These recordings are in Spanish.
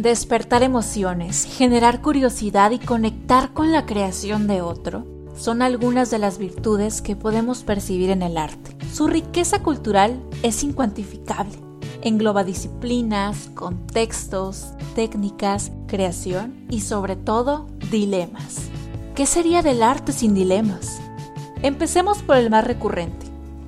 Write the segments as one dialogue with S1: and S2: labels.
S1: Despertar emociones, generar curiosidad y conectar con la creación de otro son algunas de las virtudes que podemos percibir en el arte. Su riqueza cultural es incuantificable. Engloba disciplinas, contextos, técnicas, creación y sobre todo dilemas. ¿Qué sería del arte sin dilemas? Empecemos por el más recurrente,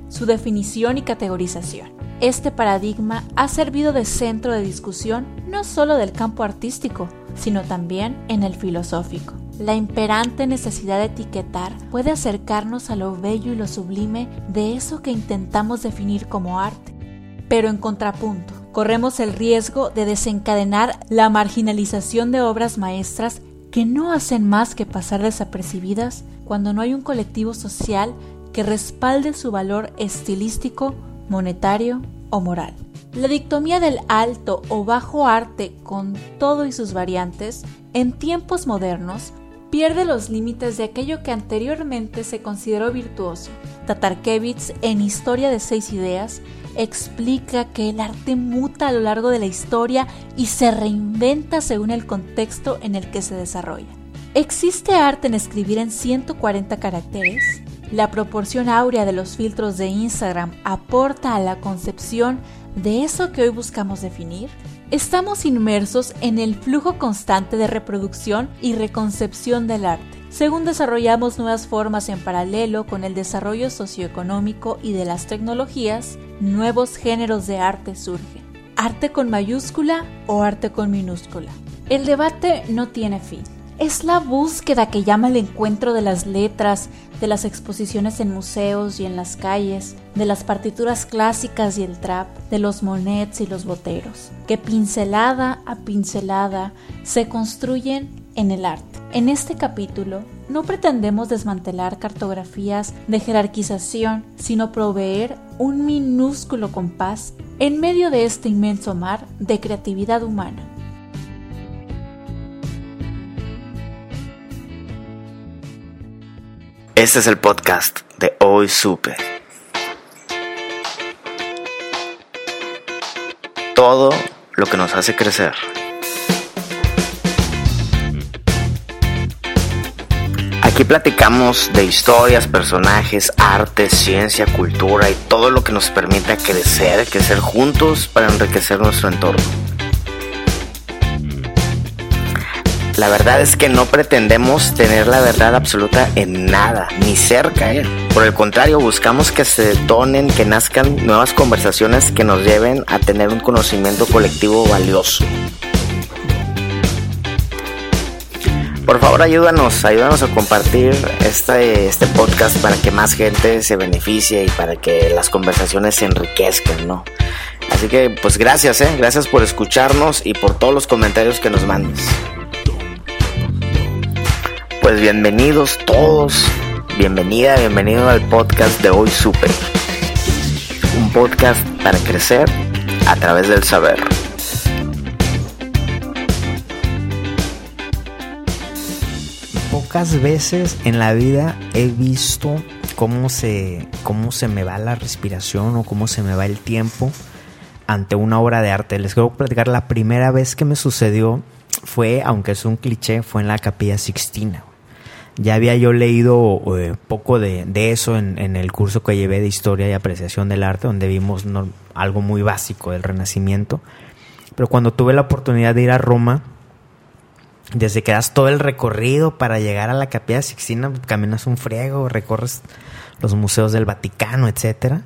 S1: su definición y categorización. Este paradigma ha servido de centro de discusión no solo del campo artístico, sino también en el filosófico. La imperante necesidad de etiquetar puede acercarnos a lo bello y lo sublime de eso que intentamos definir como arte. Pero en contrapunto, corremos el riesgo de desencadenar la marginalización de obras maestras que no hacen más que pasar desapercibidas cuando no hay un colectivo social que respalde su valor estilístico, monetario o moral. La dictomía del alto o bajo arte con todo y sus variantes, en tiempos modernos, pierde los límites de aquello que anteriormente se consideró virtuoso. Tatarkevich, en Historia de Seis Ideas, explica que el arte muta a lo largo de la historia y se reinventa según el contexto en el que se desarrolla. ¿Existe arte en escribir en 140 caracteres? La proporción áurea de los filtros de Instagram aporta a la concepción de eso que hoy buscamos definir. Estamos inmersos en el flujo constante de reproducción y reconcepción del arte. Según desarrollamos nuevas formas en paralelo con el desarrollo socioeconómico y de las tecnologías, nuevos géneros de arte surgen. ¿Arte con mayúscula o arte con minúscula? El debate no tiene fin. Es la búsqueda que llama el encuentro de las letras, de las exposiciones en museos y en las calles, de las partituras clásicas y el trap, de los monets y los boteros, que pincelada a pincelada se construyen en el arte. En este capítulo no pretendemos desmantelar cartografías de jerarquización, sino proveer un minúsculo compás en medio de este inmenso mar de creatividad humana.
S2: Este es el podcast de Hoy Supe. Todo lo que nos hace crecer. Aquí platicamos de historias, personajes, arte, ciencia, cultura y todo lo que nos permita crecer, crecer juntos para enriquecer nuestro entorno. La verdad es que no pretendemos tener la verdad absoluta en nada, ni cerca. ¿eh? Por el contrario, buscamos que se detonen, que nazcan nuevas conversaciones que nos lleven a tener un conocimiento colectivo valioso. Por favor, ayúdanos, ayúdanos a compartir este, este podcast para que más gente se beneficie y para que las conversaciones se enriquezcan, ¿no? Así que, pues gracias, ¿eh? Gracias por escucharnos y por todos los comentarios que nos mandes. Pues bienvenidos todos, bienvenida, bienvenido al podcast de Hoy Super. Un podcast para crecer a través del saber.
S3: Pocas veces en la vida he visto cómo se, cómo se me va la respiración o cómo se me va el tiempo ante una obra de arte. Les quiero platicar la primera vez que me sucedió fue, aunque es un cliché, fue en la Capilla Sixtina. Ya había yo leído eh, poco de, eso en, el curso que llevé de Historia y Apreciación del Arte, donde vimos algo muy básico del Renacimiento. Pero cuando tuve la oportunidad de ir a Roma, desde que das todo el recorrido para llegar a la Capilla Sixtina, caminas un friego, recorres los museos del Vaticano, etcétera.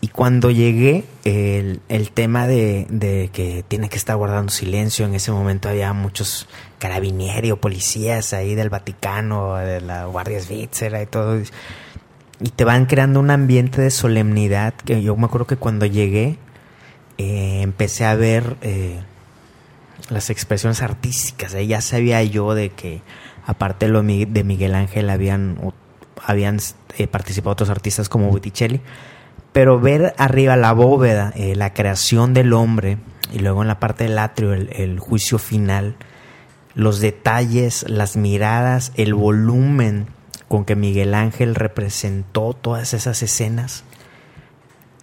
S3: Y cuando llegué, el, el tema de, de, que tiene que estar guardando silencio, en ese momento había muchos carabinieri o policías ahí del Vaticano, de la Guardia Svizzera y todo. y te van creando un ambiente de solemnidad que yo me acuerdo que cuando llegué eh, empecé a ver eh, las expresiones artísticas. ya sabía yo de que aparte de, lo de Miguel Ángel habían, habían eh, participado otros artistas como Botticelli. Pero ver arriba la bóveda, la creación del hombre, y luego en la parte del atrio el juicio final, los detalles, las miradas, el volumen con que Miguel Ángel representó todas esas escenas.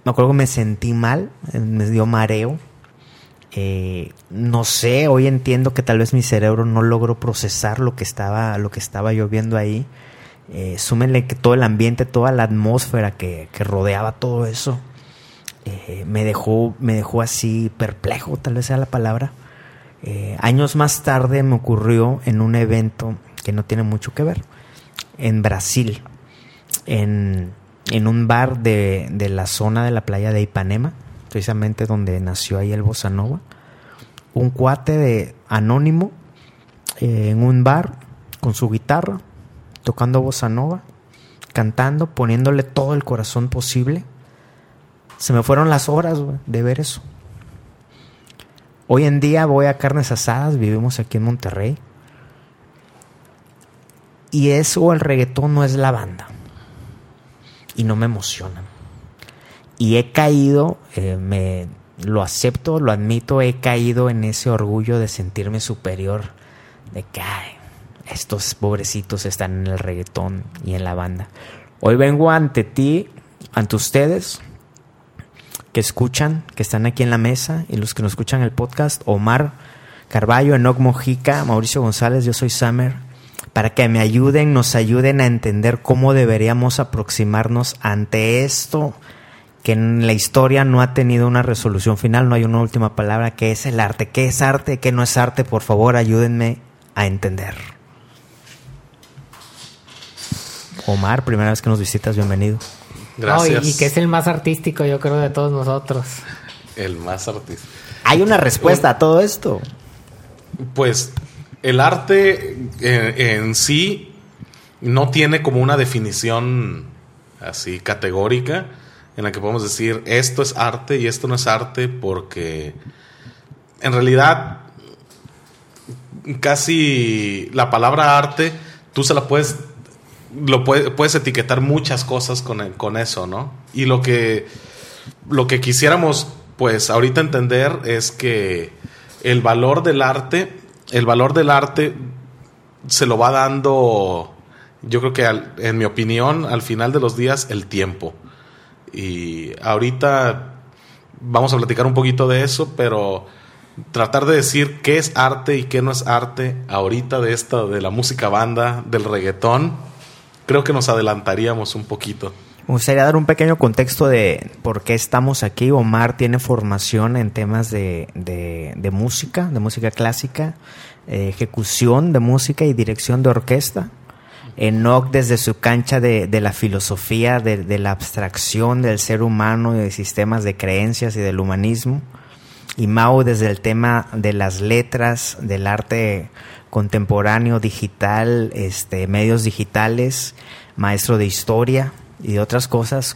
S3: Me acuerdo que me sentí mal, me dio mareo. Eh, no sé, hoy entiendo que tal vez mi cerebro no logró procesar lo que estaba, lo que estaba yo viendo ahí. Eh, súmenle que todo el ambiente, toda la atmósfera que, rodeaba todo eso, eh, me, dejó, me dejó así perplejo, tal vez sea la palabra. Eh, años más tarde me ocurrió en un evento que no tiene mucho que ver, en Brasil, en, un bar de, la zona de la playa de Ipanema, precisamente donde nació ahí el Bossa Nova. Un cuate de anónimo eh, en un bar con su guitarra, tocando Bossa Nova, cantando, poniéndole todo el corazón posible. Se me fueron las horas de ver eso. Hoy en día voy a carnes asadas, vivimos aquí en Monterrey. Y eso, el reggaetón no es la banda. Y no me emociona. Y he caído, eh, me lo acepto, lo admito, he caído en ese orgullo de sentirme superior. De que estos pobrecitos están en el reggaetón y en la banda. Hoy vengo ante ti, ante ustedes, que escuchan, que están aquí en la mesa y los que nos escuchan el podcast, Omar Carballo, Enoc Mojica, Mauricio González, yo soy Summer, para que me ayuden, nos ayuden a entender cómo deberíamos aproximarnos ante esto que en la historia no ha tenido una resolución final, no hay una última palabra, que es el arte. ¿Qué es arte? ¿Qué no es arte? Por favor, ayúdenme a entender. Omar, primera vez que nos visitas, bienvenido.
S4: Gracias. y, que es el más artístico, yo creo, de todos nosotros.
S5: El más artístico.
S3: Hay una respuesta a todo esto.
S5: Pues el arte eh, en, sí no tiene como una definición así categórica en la que podemos decir esto es arte y esto no es arte porque en realidad casi la palabra arte tú se la puedes lo puedes etiquetar muchas cosas con, con eso, ¿no? Y lo que, lo que quisiéramos, pues, ahorita entender es que el valor del arte, el valor del arte se lo va dando, yo creo que en mi opinión, al final de los días, el tiempo. Y ahorita vamos a platicar un poquito de eso, pero tratar de decir qué es arte y qué no es arte ahorita de esta, de la música banda, del reggaetón, creo que nos adelantaríamos un poquito.
S3: Me gustaría dar un pequeño contexto de por qué estamos aquí. Omar tiene formación en temas de, de, música, de música clásica, eh, ejecución de música y dirección de orquesta. Enoch desde su cancha de, de la filosofía, de, de, la abstracción del ser humano y de sistemas de creencias y del humanismo. Y Mao desde el tema de las letras, del arte contemporáneo, digital, este, medios digitales, maestro de historia y de otras cosas.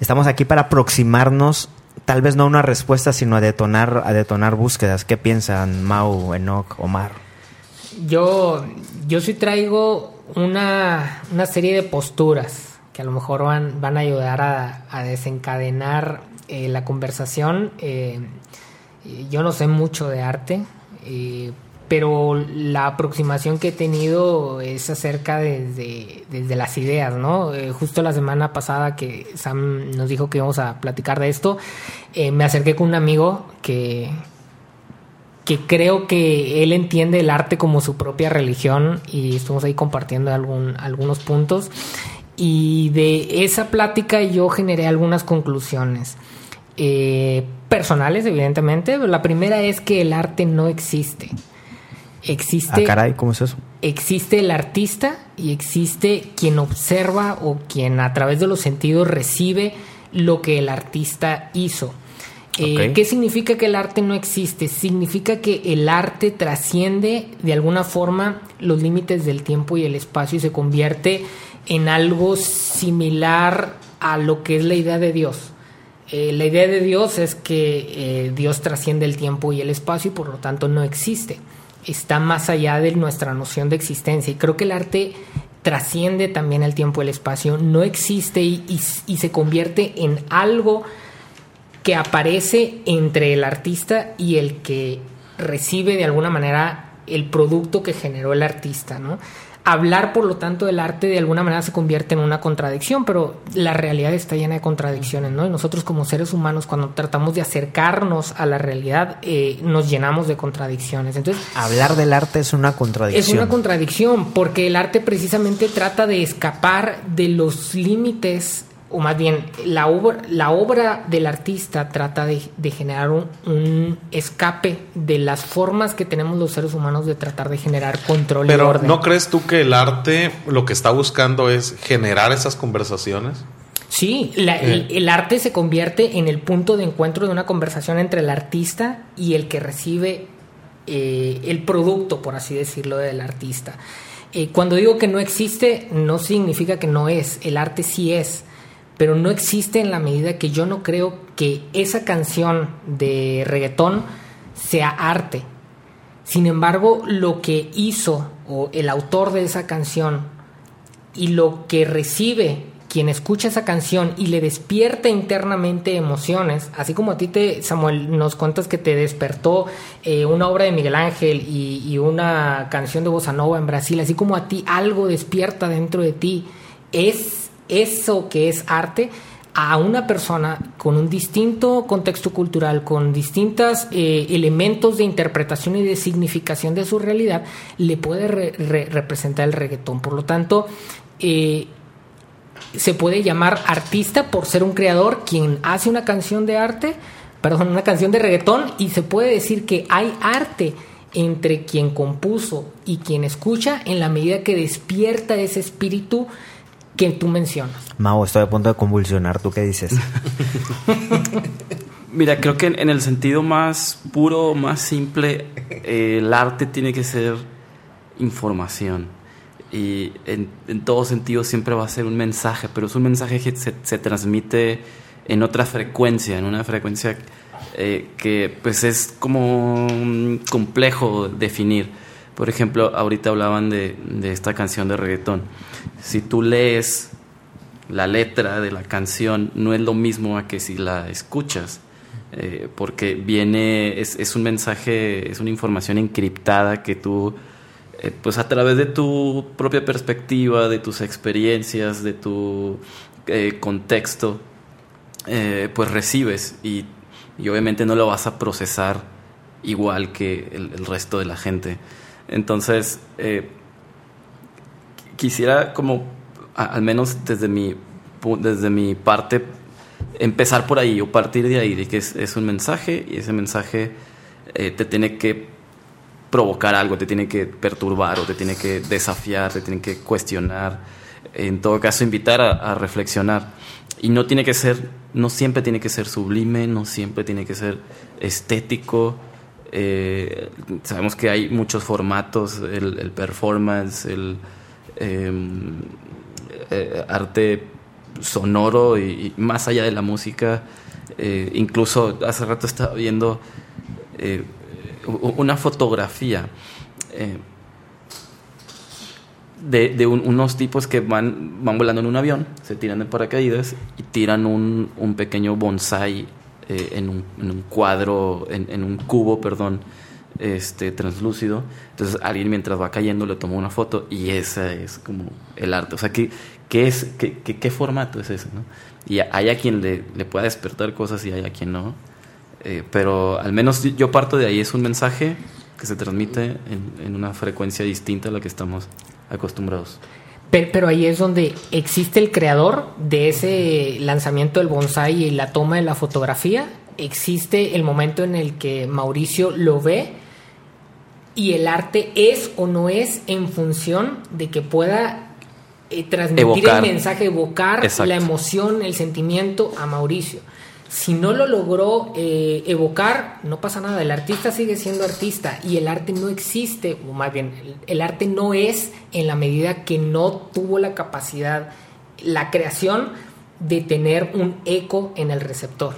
S3: Estamos aquí para aproximarnos, tal vez no a una respuesta, sino a detonar, a detonar búsquedas. ¿Qué piensan Mau, Enoch, Omar?
S4: Yo, yo sí traigo una, una serie de posturas que a lo mejor van, van a ayudar a, desencadenar eh, la conversación. Eh, yo no sé mucho de arte, eh, pero la aproximación que he tenido es acerca desde, desde las ideas, ¿no? Eh, justo la semana pasada que Sam nos dijo que íbamos a platicar de esto, eh, me acerqué con un amigo que, que creo que él entiende el arte como su propia religión y estuvimos ahí compartiendo algún, algunos puntos y de esa plática yo generé algunas conclusiones. Eh, personales, evidentemente. La primera es que el arte no existe existe.
S3: Ah, caray, ¿cómo es eso?
S4: Existe el artista y existe quien observa o quien a través de los sentidos recibe lo que el artista hizo. Eh, ¿Qué significa que el arte no existe? Significa que el arte trasciende de alguna forma los límites del tiempo y el espacio y se convierte en algo similar a lo que es la idea de Dios. Eh, la idea de Dios es que eh, Dios trasciende el tiempo y el espacio y por lo tanto no existe. Está más allá de nuestra noción de existencia. Y creo que el arte trasciende también el tiempo y el espacio, no existe y, se convierte en algo que aparece entre el artista y el que recibe de alguna manera el producto que generó el artista, ¿no? Hablar, por lo tanto, del arte de alguna manera se convierte en una contradicción, pero la realidad está llena de contradicciones, ¿no? Y nosotros como seres humanos, cuando tratamos de acercarnos a la realidad, eh, nos llenamos de contradicciones. Entonces,
S3: hablar del arte es una contradicción.
S4: Es una contradicción, porque el arte precisamente trata de escapar de los límites o más bien la obra, la obra del artista trata de, generar un, escape de las formas que tenemos los seres humanos de tratar de generar control
S5: Pero,
S4: y orden.
S5: ¿no crees tú que el arte lo que está buscando es generar esas conversaciones?
S4: Sí, eh. el, arte se convierte en el punto de encuentro de una conversación entre el artista y el que recibe eh, el producto, por así decirlo, del artista. Eh, cuando digo que no existe, no significa que no es, el arte sí es pero no existe en la medida que yo no creo que esa canción de reggaetón sea arte. Sin embargo, lo que hizo o el autor de esa canción y lo que recibe quien escucha esa canción y le despierta internamente emociones, así como a ti te, Samuel, nos cuentas que te despertó eh, una obra de Miguel Ángel y, y, una canción de Bossa Nova en Brasil, así como a ti algo despierta dentro de ti, es eso que es arte a una persona con un distinto contexto cultural, con distintos eh, elementos de interpretación y de significación de su realidad, le puede representar el reggaetón. Por lo tanto, eh, se puede llamar artista por ser un creador quien hace una canción de arte, perdón, una canción de reggaetón, y se puede decir que hay arte entre quien compuso y quien escucha en la medida que despierta ese espíritu que tú mencionas.
S3: Mau, estoy a punto de convulsionar. ¿Tú qué dices?
S6: Mira, creo que en el sentido más puro, más simple, eh, el arte tiene que ser información. Y en, en, todo sentido siempre va a ser un mensaje, pero es un mensaje que se, se transmite en otra frecuencia, en una frecuencia eh, que pues es como complejo definir. Por ejemplo, ahorita hablaban de, de esta canción de reggaetón si tú lees la letra de la canción, no es lo mismo a que si la escuchas. Eh, porque viene, es, un mensaje, es una información encriptada que tú, eh, pues a través de tu propia perspectiva, de tus experiencias, de tu eh, contexto, pues recibes y, obviamente no lo vas a procesar igual que el resto de la gente. Entonces, quisiera como, al menos desde mi, desde mi parte, empezar por ahí o partir de ahí, de que es, un mensaje y ese mensaje eh, te tiene que provocar algo, te tiene que perturbar o te tiene que desafiar, te tiene que cuestionar, en todo caso invitar a, reflexionar. Y no tiene que ser, no siempre tiene que ser sublime, no siempre tiene que ser estético. Eh, sabemos que hay muchos formatos, el performance, el, Em, eh, arte sonoro y, más allá de la música. Eh, incluso hace rato estaba viendo una fotografía de, unos tipos que van, van volando en un avión, se tiran de paracaídas y tiran un, un pequeño bonsai en un, en, un, cuadro, en, un cubo, perdón, este, translúcido. Entonces alguien mientras va cayendo le toma una foto y esa es como el arte. O sea, ¿qué, qué es, qué, qué, formato es ese? ¿no? Y hay a quien le, le pueda despertar cosas y hay a quien no. Eh, pero al menos yo parto de ahí. Es un mensaje que se transmite en, en una frecuencia distinta a la que estamos acostumbrados.
S4: Pero, pero, ahí es donde existe el creador de ese lanzamiento del bonsai y la toma de la fotografía. Existe el momento en el que Mauricio lo ve y el arte es o no es en función de que pueda eh, transmitir el mensaje, evocar la emoción, el sentimiento a Mauricio. Si no lo logró eh, evocar, no pasa nada. El artista sigue siendo artista y el arte no existe, o más bien, el, arte no es en la medida que no tuvo la capacidad, la creación de tener un eco en el receptor.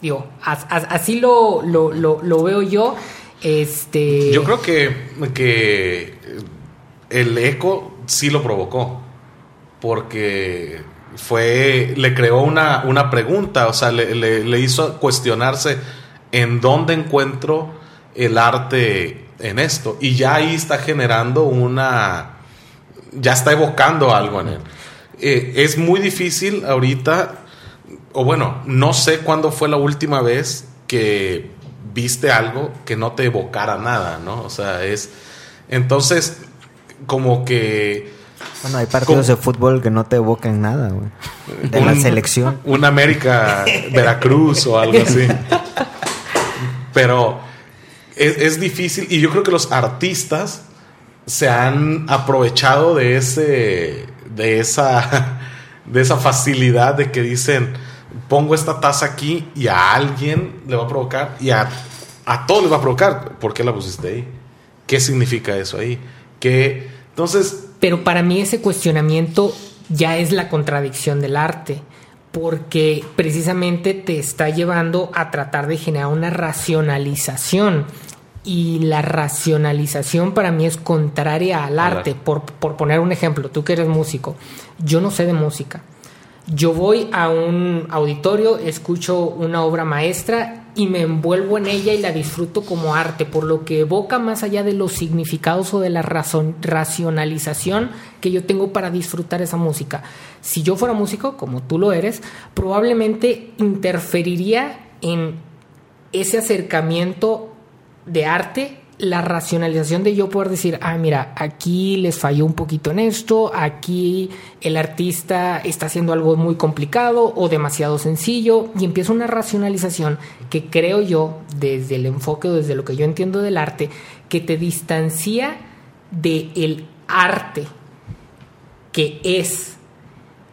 S4: Digo, as- as- así lo, lo, lo- lo veo yo. Este.
S5: Yo creo que, que el eco sí lo provocó. Porque fue. Le creó una, una pregunta. O sea, le, le- hizo cuestionarse en dónde encuentro el arte en esto. Y ya ahí está generando una. Ya está evocando algo en él. Eh, es muy difícil ahorita. O bueno, no sé cuándo fue la última vez que viste algo que no te evocara nada, ¿no? O sea, es. Entonces, como que.
S3: Bueno, hay partidos
S5: ¿Cómo?
S3: de fútbol que no te evocan nada, güey. De la selección.
S5: Un América Veracruz o algo así. Pero es, es difícil y yo creo que los artistas se han aprovechado de ese de esa de esa facilidad de que dicen pongo esta taza aquí y a alguien le va a provocar y a, a todos les va a provocar ¿por qué la pusiste ahí? ¿qué significa eso ahí? que entonces
S4: Pero para mí ese cuestionamiento ya es la contradicción del arte, porque precisamente te está llevando a tratar de generar una racionalización. Y la racionalización para mí es contraria al arte. Por, por poner un ejemplo, tú que eres músico, yo no sé de música. Yo voy a un auditorio, escucho una obra maestra y me envuelvo en ella y la disfruto como arte, por lo que evoca más allá de los significados o de la racionalización que yo tengo para disfrutar esa música. Si yo fuera músico, como tú lo eres, probablemente interferiría en ese acercamiento de arte, la racionalización de yo poder decir, ah, mira, aquí les falló un poquito en esto, aquí el artista está haciendo algo muy complicado o demasiado sencillo, y empieza una racionalización que creo yo, desde el enfoque o desde lo que yo entiendo del arte, que te distancia del arte que es,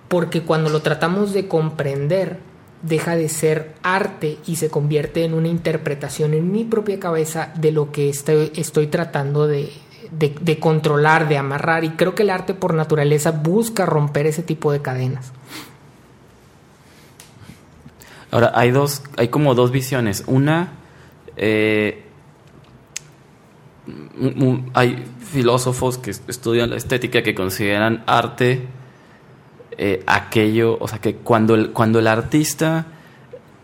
S4: porque cuando lo tratamos de comprender, deja de ser arte y se convierte en una interpretación en mi propia cabeza de lo que estoy, estoy tratando de, de- controlar, de amarrar. Y creo que el arte por naturaleza busca romper ese tipo de cadenas.
S6: Ahora, hay dos, hay como dos visiones. Una, eh, hay filósofos que estudian la estética que consideran arte eh, aquello, o sea, que cuando el, cuando el artista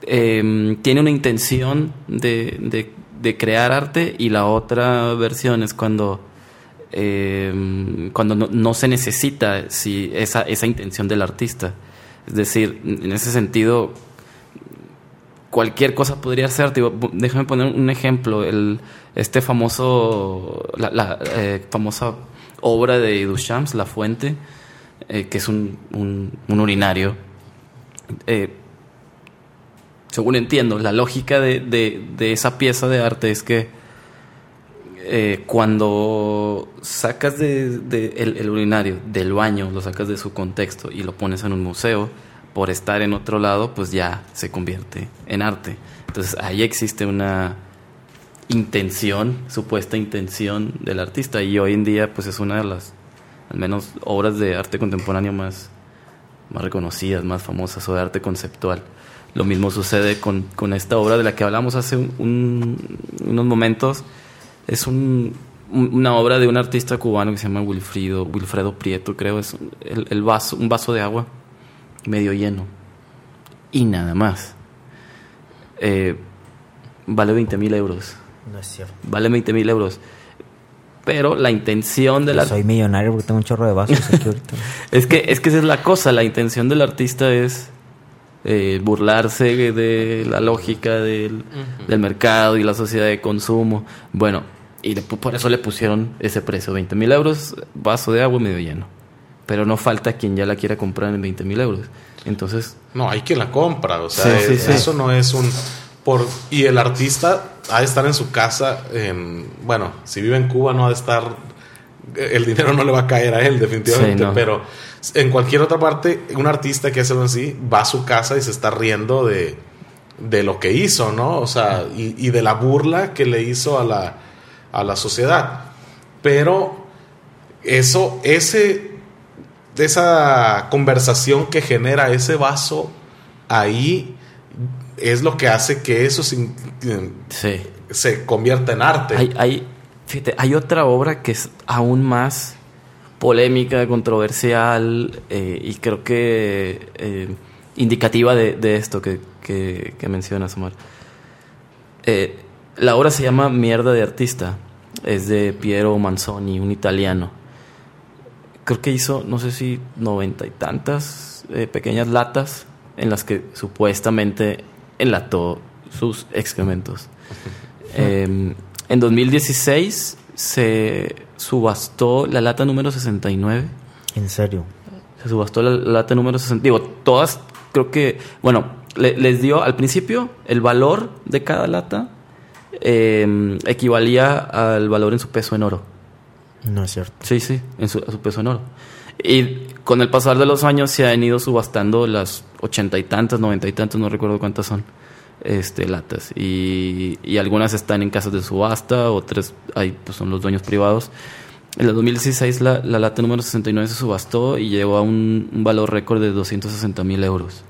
S6: eh, tiene una intención de, de- crear arte y la otra versión es cuando, eh, cuando no, no se necesita si esa, esa intención del artista. Es decir, en ese sentido, cualquier cosa podría ser. Déjame poner un ejemplo. El, este famoso, la, la, eh, famosa obra de Duchamp, La Fuente, eh, que es un, un, urinario. Eh, según entiendo, la lógica de, de- de esa pieza de arte es que eh, cuando sacas de, de el, el urinario del baño, lo sacas de su contexto y lo pones en un museo, por estar en otro lado, pues ya se convierte en arte. Entonces ahí existe una intención, supuesta intención del artista y hoy en día pues es una de las, al menos, obras de arte contemporáneo más, más reconocidas, más famosas o de arte conceptual. Lo mismo sucede con, con esta obra de la que hablamos hace un- un- unos momentos. Es un- un- una obra de un artista cubano que se llama Wilfrido, Wilfredo Prieto, creo. Es el vaso, un vaso de agua medio lleno. Y nada más. Eh, vale 20 mil euros.
S3: No es cierto.
S6: Vale 20 mil euros. Pero la intención de la...
S3: Soy millonario porque tengo un chorro de vasos aquí ahorita.
S6: Es que, es que esa es la cosa, la intención del artista es eh, burlarse de la lógica del, del mercado y la sociedad de consumo. Bueno, y le pu- por eso le pusieron ese precio, 20 mil euros, vaso de agua medio lleno. Pero no falta quien ya la quiera comprar en 20 mil euros. Entonces,
S5: No, hay quien la compra, o sea,
S6: Sí, sí,
S5: es-
S6: sí.
S5: eso no es un por y el artista ha de estar en su casa en bueno, si vive en Cuba no ha de estar el dinero no le va a caer a él definitivamente,
S6: Sí, no.
S5: pero En cualquier otra parte, un artista que hace algo así va a su casa y se está riendo de, de lo que hizo, ¿no? O sea, y, y de la burla que le hizo a la, a la sociedad. Pero eso, ese, esa conversación que genera ese vaso ahí es lo que hace que eso se,
S6: Sí.
S5: se convierta en arte.
S6: Hay, hay, fíjate, hay otra obra que es aún más polémica, controversial eh, y creo que eh, indicativa de, de esto que, que, que mencionas, Omar. Eh, la obra se llama Mierda de Artista. Es de Piero Manzoni, un italiano. Creo que hizo, no sé si noventa y tantas eh, pequeñas latas en las que supuestamente enlató sus excrementos. Eh, en 2016 se subastó la lata número 69.
S3: En serio.
S6: Se subastó la lata número 60. Digo, todas, creo que, bueno, le- les dio al principio el valor de cada lata eh, equivalía al valor en su peso en oro.
S3: No es cierto.
S6: Sí, sí, en su, a su peso en oro. Y con el pasar de los años se han ido subastando las ochenta y tantas, noventa y tantas, no recuerdo cuántas son, este, latas. Y, y algunas están en casas de subasta, otras ahí pues, son los dueños privados. En el 2016 la, la lata número 69 se subastó y llegó a un, un valor récord de 260 mil euros.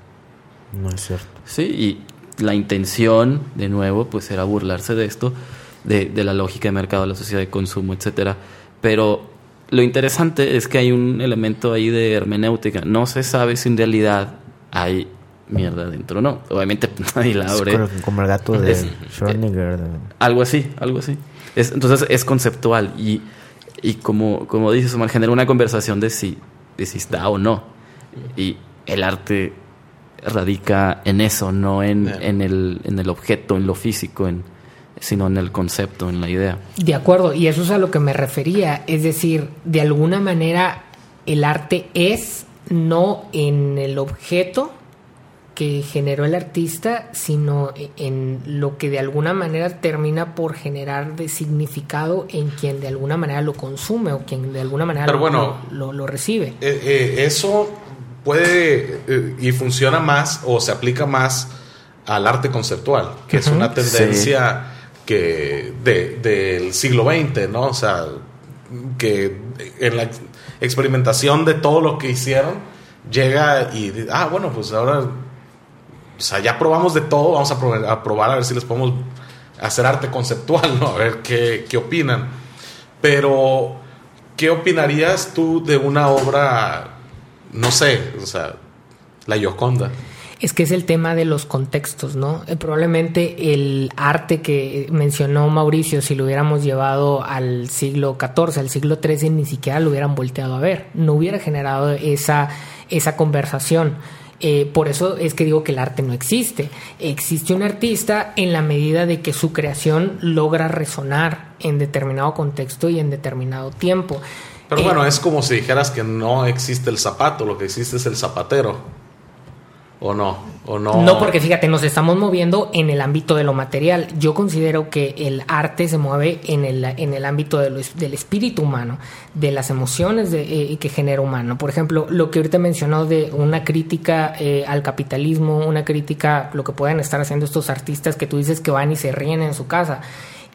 S3: No es cierto.
S6: Sí, y la intención, de nuevo, pues era burlarse de esto, de, de la lógica de mercado, de la sociedad de consumo, etcétera. Pero lo interesante es que hay un elemento ahí de hermenéutica. No se sabe si en realidad hay mierda dentro o no. Obviamente nadie la
S3: Es
S6: abre.
S3: como, como el gato de
S6: Es-
S3: Schrödinger. de-
S6: Algo así, algo así. Es, entonces es conceptual y, y como, como dices, Omar, genera una conversación de si, de si está o no. Y el arte radica en eso, no en, en, el, en el objeto, en lo físico, en, sino en el concepto, en la idea.
S4: De acuerdo, y eso es a lo que me refería. Es decir, de alguna manera el arte es no en el objeto que generó el artista, sino en lo que de alguna manera termina por generar de significado en quien de alguna manera lo consume o quien de alguna manera
S5: Pero
S4: lo,
S5: bueno,
S4: lo- lo- lo recibe.
S5: Eh, eh, eso puede eh, y funciona más o se aplica más al arte conceptual, que es una tendencia que de- del siglo XX, ¿no? O sea, que en la ex- experimentación de todo lo que hicieron llega y ah bueno pues ahora o sea ya probamos de todo vamos a probar a, probar a ver si les podemos hacer arte conceptual no a ver qué, qué opinan. Pero qué opinarías tú de una obra no sé o sea la Gioconda
S4: Es que es el tema de los contextos, ¿no? Eh, probablemente el arte que mencionó Mauricio, si lo hubiéramos llevado al siglo XIV, al siglo XIII, ni siquiera lo hubieran volteado a ver. No hubiera generado esa, esa conversación. Eh, por eso es que digo que el arte no existe. Existe un artista en la medida de que su creación logra resonar en determinado contexto y en determinado tiempo.
S5: pero
S4: Eh,
S5: bueno es como si dijeras que no existe el zapato lo que existe es el zapatero o no o no
S4: No, porque fíjate, nos estamos moviendo en el ámbito de lo material. Yo considero que el arte se mueve en el, en el ámbito de lo del espíritu humano, de las emociones de, eh, que genera humano. Por ejemplo, lo que ahorita mencionó de una crítica eh, al capitalismo, una crítica, lo que pueden estar haciendo estos artistas que tú dices que van y se ríen en su casa.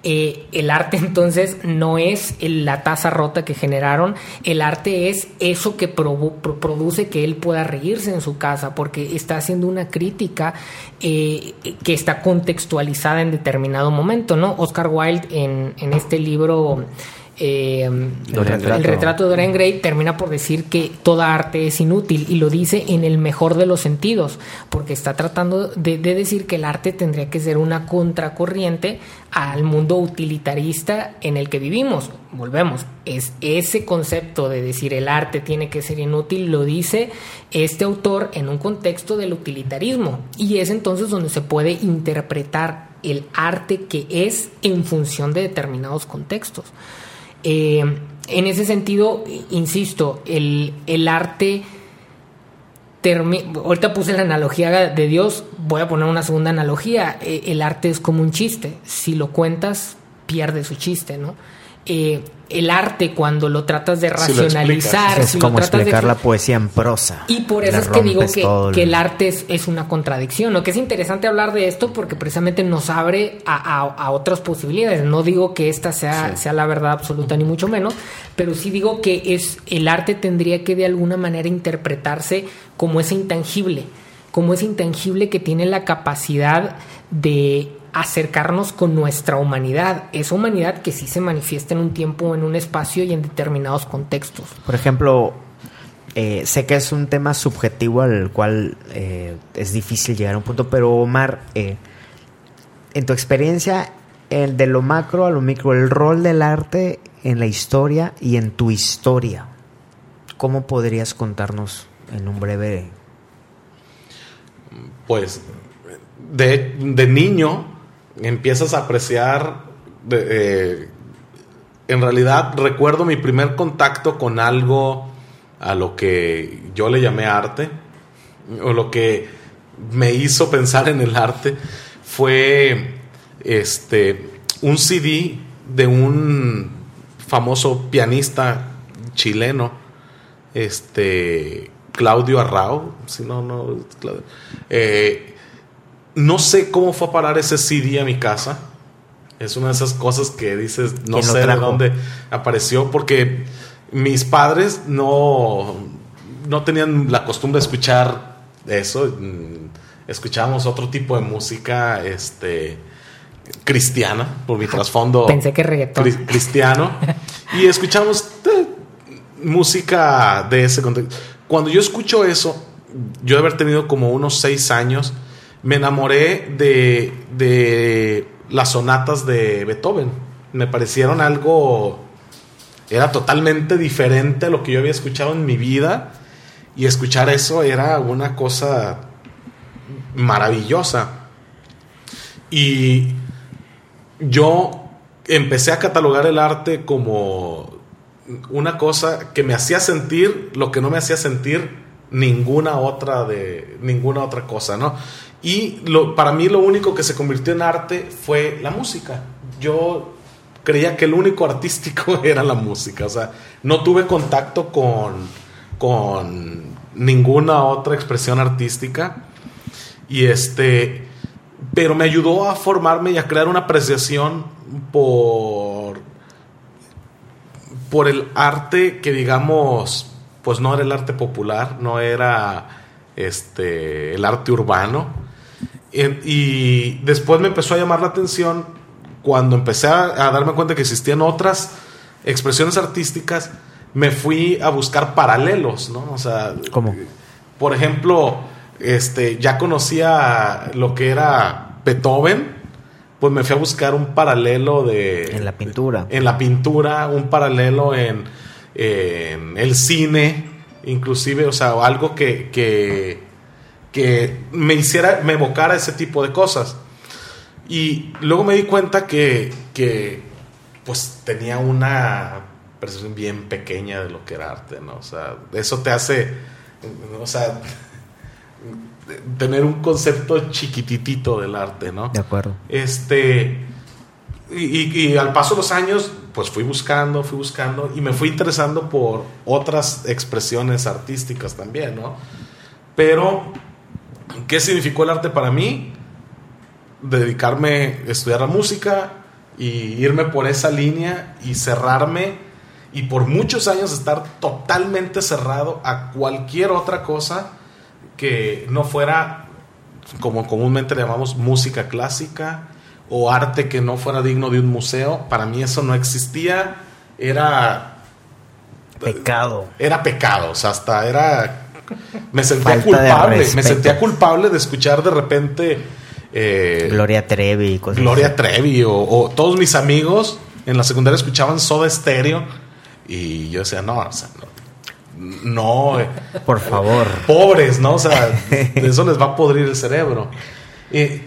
S4: Eh, el arte entonces no es la taza rota que generaron, el arte es eso que produce que él pueda reírse en su casa, porque está haciendo una crítica eh, que está contextualizada en determinado momento, ¿no? Oscar Wilde en este libro... eh, el retrato de Dorian Gray termina por decir que toda arte es inútil y lo dice en el mejor de los sentidos, porque está tratando de, de decir que el arte tendría que ser una contracorriente al mundo utilitarista en el que vivimos. Volvemos, es ese concepto de decir el arte tiene que ser inútil, lo dice este autor en un contexto del utilitarismo y es entonces donde se puede interpretar el arte que es en función de determinados contextos. Eh, en ese sentido, insisto, el, el arte... termi- Ahorita puse la analogía de Dios, voy a poner una segunda analogía. Eh, el arte es como un chiste. Si lo cuentas, pierde su chiste, ¿no? Eh, el arte cuando lo tratas de
S5: Si lo
S4: racionalizar,
S3: es
S4: si lo
S3: como
S4: tratas de
S3: explicar la poesía en prosa.
S4: y por eso es que digo que,
S3: el-
S4: que el arte es, es una contradicción, ¿no? Que es interesante hablar de esto porque precisamente nos abre a, a- a otras posibilidades. No digo que esta sea, sea la verdad absoluta, ni mucho menos, pero sí digo que es el arte tendría que de alguna manera interpretarse como ese intangible, como ese intangible que tiene la capacidad de acercarnos con nuestra humanidad, esa humanidad que sí se manifiesta en un tiempo, en un espacio y en determinados contextos.
S3: Por ejemplo, eh, sé que es un tema subjetivo al cual eh, es difícil llegar a un punto, pero Omar, eh, en tu experiencia, el de lo macro a lo micro, el rol del arte en la historia y en tu historia, ¿cómo podrías contarnos en un breve...
S5: pues de, de niño empiezas a apreciar eh, en realidad recuerdo mi primer contacto con algo a lo que yo le llamé arte o lo que me hizo pensar en el arte fue este un CD de un famoso pianista chileno este Claudio Arrao, si no, no, Claudio. Eh, no sé cómo fue a parar ese CD a mi casa. Es una de esas cosas que dices, no
S3: ¿Quién lo
S5: sé de dónde apareció, porque mis padres no, no tenían la costumbre de escuchar eso. Mm, Escuchábamos otro tipo de música este, cristiana, por mi trasfondo
S4: Pensé que reggaetón.
S5: cri- cristiano. y escuchamos eh, música de ese contexto. Cuando yo escucho eso, yo de haber tenido como unos seis años, me enamoré de, de las sonatas de Beethoven. Me parecieron algo... Era totalmente diferente a lo que yo había escuchado en mi vida. Y escuchar eso era una cosa maravillosa. Y yo empecé a catalogar el arte como una cosa que me hacía sentir lo que no me hacía sentir ninguna otra de ninguna otra cosa, ¿no? Y lo, para mí lo único que se convirtió en arte fue la música. Yo creía que el único artístico era la música, o sea, no tuve contacto con, con ninguna otra expresión artística. Y este, pero me ayudó a formarme y a crear una apreciación por, por el arte que digamos, pues no era el arte popular, no era este, el arte urbano. Y después me empezó a llamar la atención cuando empecé a, a darme cuenta que existían otras expresiones artísticas, me fui a buscar paralelos, ¿no? O sea,
S3: ¿Cómo?
S5: por ejemplo, este, ya conocía lo que era Beethoven, pues me fui a buscar un paralelo de...
S3: En la pintura.
S5: En la pintura, un paralelo en, en el cine, inclusive, o sea, algo que, que, que me hiciera, me evocara ese tipo de cosas. Y luego me di cuenta que, que pues tenía una percepción bien pequeña de lo que era arte, ¿no? O sea, eso te hace, o sea, tener un concepto chiquititito del arte, ¿no?
S3: De acuerdo.
S5: Este. Y, y- y al paso de los años, pues fui buscando, fui buscando y me fui interesando por otras expresiones artísticas también, ¿no? Pero, ¿qué significó el arte para mí? Dedicarme a estudiar la música y irme por esa línea y cerrarme y por muchos años estar totalmente cerrado a cualquier otra cosa que no fuera como comúnmente le llamamos música clásica o arte que no fuera digno de un museo. Para mí eso no existía. Era,
S3: Pecado.
S5: era pecado. O sea, hasta era... Me sentía
S3: Falta
S5: culpable. Me sentía culpable de escuchar de repente... eh,
S3: Gloria Trevi cosas
S5: Gloria
S3: así.
S5: Trevi o, o todos mis amigos en la secundaria escuchaban Soda Stereo y yo decía, no, o sea, no, no, eh,
S3: Por favor.
S5: pobres, ¿no? O sea, de eso les va a podrir el cerebro. Y,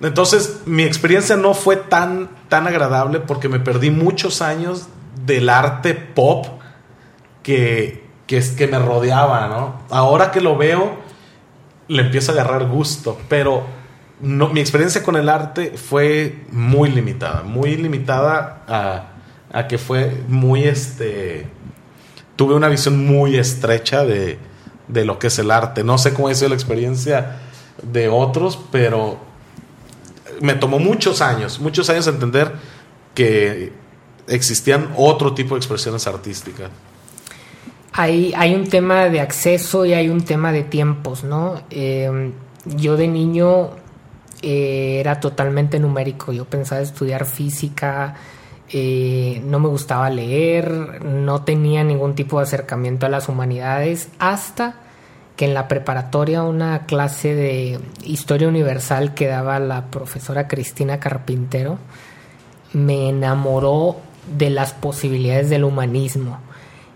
S5: entonces, mi experiencia no fue tan, tan agradable porque me perdí muchos años del arte pop que, que, es- que me rodeaba, ¿no? Ahora que lo veo, le empiezo a agarrar gusto, pero mi experiencia con el arte fue muy limitada, muy limitada a, a que fue muy este tuve una visión muy estrecha de, de lo que es el arte. No sé cómo ha sido la experiencia de otros, pero me tomó muchos años, muchos años entender que existían otro tipo de expresiones artísticas.
S4: Hay, hay un tema de acceso y hay un tema de tiempos, ¿no? Eh, yo de niño eh, era totalmente numérico, yo pensaba estudiar física, eh, no me gustaba leer, no tenía ningún tipo de acercamiento a las humanidades, hasta que en la preparatoria una clase de historia universal que daba la profesora Cristina Carpintero me enamoró de las posibilidades del humanismo.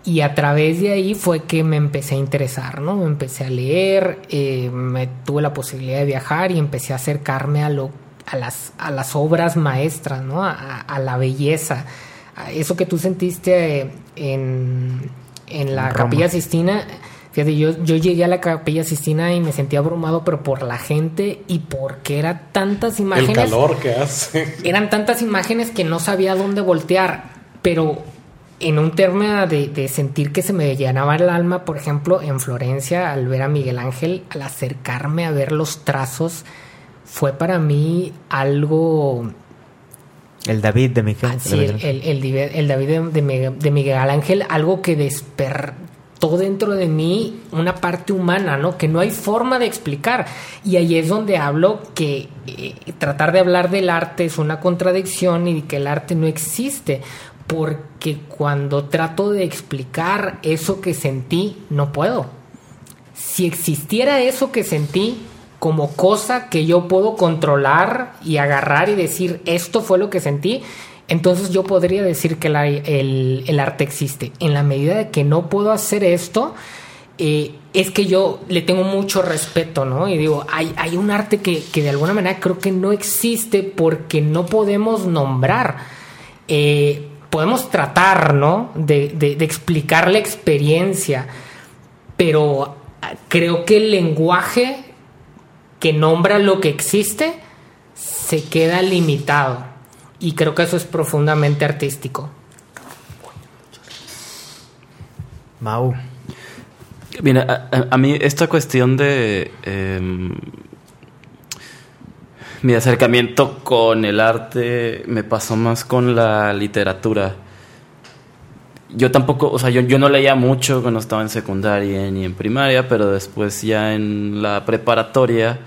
S4: Y a través de ahí fue que me empecé a interesar, ¿no? Me empecé a leer, eh, me tuve la posibilidad de viajar y empecé a acercarme a, lo, a, las, a las obras maestras, ¿no? A, la belleza. A eso que tú sentiste en, en la Capilla Sistina. Fíjate, yo, yo llegué a la Capilla Sistina y me sentí abrumado, pero por la gente y porque eran tantas imágenes.
S5: El calor que hace.
S4: Eran tantas imágenes que no sabía dónde voltear. Pero en un tema de, sentir que se me llenaba el alma, por ejemplo, en Florencia, al ver a Miguel Ángel, al acercarme a ver los trazos, fue para mí algo...
S3: El David de Miguel.
S4: Ah, sí, el, el, David de, Miguel Ángel, algo que despertó dentro de mí una parte humana, ¿no? Que no hay forma de explicar. Y ahí es donde hablo que eh, tratar de hablar del arte es una contradicción y que el arte no existe porque cuando trato de explicar eso que sentí, no puedo. Si existiera eso que sentí como cosa que yo puedo controlar y agarrar y decir, esto fue lo que sentí, entonces yo podría decir que el, arte existe. En la medida de que no puedo hacer esto, eh, es que yo le tengo mucho respeto, ¿no? Y digo, hay, hay un arte que, que, de alguna manera creo que no existe porque no podemos nombrar. Eh, podemos tratar, ¿no? De, de, explicar la experiencia, pero creo que el lenguaje que nombra lo que existe se queda limitado. Y creo que eso es profundamente artístico.
S3: Mau.
S6: Mira, a, mí esta cuestión de em, mi acercamiento con el arte me pasó más con la literatura. Yo tampoco, o sea, yo, yo no leía mucho cuando estaba en secundaria ni en primaria, pero después ya en la preparatoria...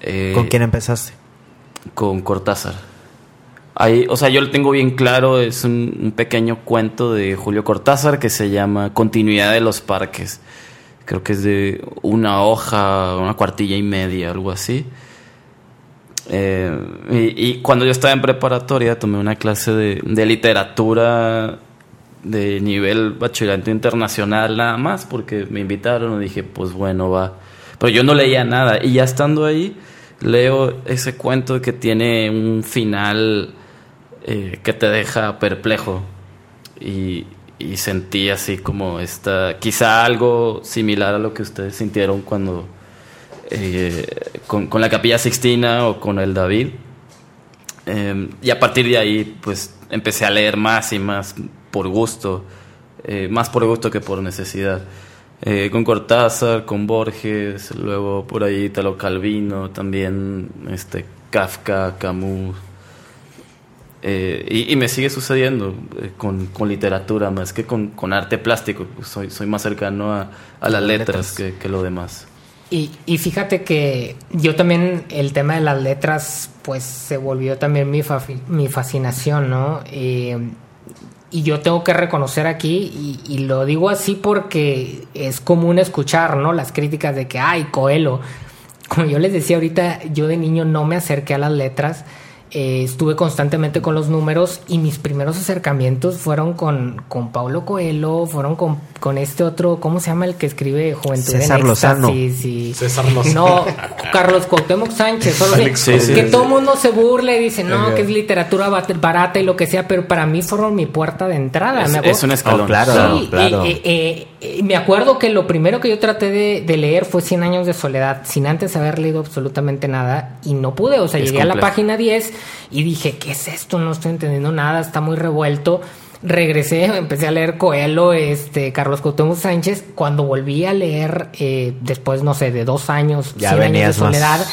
S3: Eh, ¿Con quién empezaste?
S6: Con Cortázar. Ahí, o sea, yo lo tengo bien claro, es un, un, pequeño cuento de Julio Cortázar que se llama Continuidad de los Parques. Creo que es de una hoja, una cuartilla y media, algo así. Eh, y, cuando yo estaba en preparatoria tomé una clase de, literatura de nivel bachillerato internacional nada más porque me invitaron y dije pues bueno va. Pero yo no leía nada. Y ya estando ahí leo ese cuento que tiene un final eh, que te deja perplejo. Y, y sentí así como esta quizá algo similar a lo que ustedes sintieron cuando eh, con, la Capilla Sixtina o con el David. Em, y a partir de ahí, pues empecé a leer más y más por gusto, eh, más por gusto que por necesidad. Eh, con Cortázar, con Borges, luego por ahí Italo Calvino, también este, Kafka, Camus. Y, me sigue sucediendo con, literatura más que con, arte plástico. Pues soy, soy más cercano a, las letras, Que, que lo demás.
S4: Y, fíjate que yo también, el tema de las letras, pues se volvió también mi, mi fascinación, ¿no? Eh, y yo tengo que reconocer aquí, y, lo digo así porque es común escuchar, ¿no? Las críticas de que, ay, Coelho. Como yo les decía ahorita, yo de niño no me acerqué a las letras. Eh, estuve constantemente con los números y mis primeros acercamientos fueron con, con Paulo Coelho, fueron con, con este otro, ¿cómo se llama el que escribe Juventud
S3: César
S4: en
S3: Lozano.
S4: Éxtasis y-
S5: César Lozano.
S4: No, Carlos Cuauhtémoc Sánchez. solo
S6: sí,
S4: que
S6: sí,
S4: todo el mundo se burla y dice, no, que es literatura barata y lo que sea, pero para mí fueron mi puerta de entrada.
S6: Es,
S4: Me acuerdo-
S6: es un escalón.
S3: Oh, claro.
S4: Sí,
S3: claro.
S4: eh, eh, eh, eh, me acuerdo que lo primero que yo traté de, de leer fue Cien años de soledad, sin antes haber leído absolutamente nada y no pude. O sea,
S6: Es
S4: llegué a la página 10 y dije, ¿qué es esto? No estoy entendiendo nada, está muy revuelto. Regresé, empecé a leer Coelho, este, Carlos Cuauhtémoc Sánchez. Cuando volví a leer, eh, después, no sé, de dos años,
S3: Ya
S4: Cien años de
S3: más-
S4: soledad,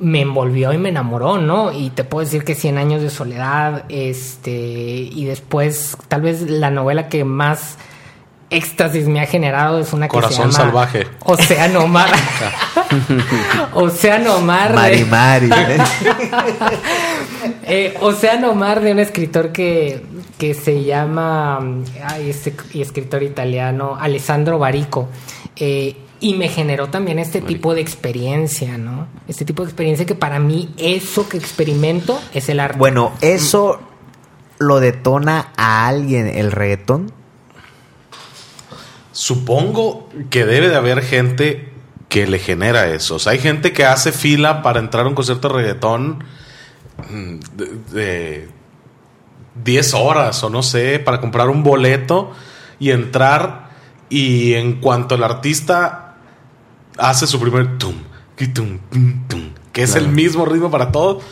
S4: me envolvió y me enamoró, ¿no? Y te puedo decir que Cien años de soledad, este, y después, tal vez la novela que más éxtasis me ha generado es una que
S5: Corazón
S4: se llama
S5: salvaje.
S4: Océano Mar. Océano Mar.
S3: Mari Mari. ¿eh?
S4: eh, Océano Mar de un escritor que, que se llama, ay, este y escritor italiano, Alessandro Barico. Eh, y me generó también este tipo de experiencia, ¿no? Este tipo de experiencia que para mí eso que experimento es el arte.
S3: Bueno, ¿eso lo detona a alguien el reggaetón?
S5: Supongo que debe de haber gente que le genera eso. O sea, hay gente que hace fila para entrar a un concierto de reggaetón de, de 10 horas o no sé, para comprar un boleto y entrar y en cuanto el artista hace su primer tum, qui, tum, tum, tum, que es el mismo ritmo para todos,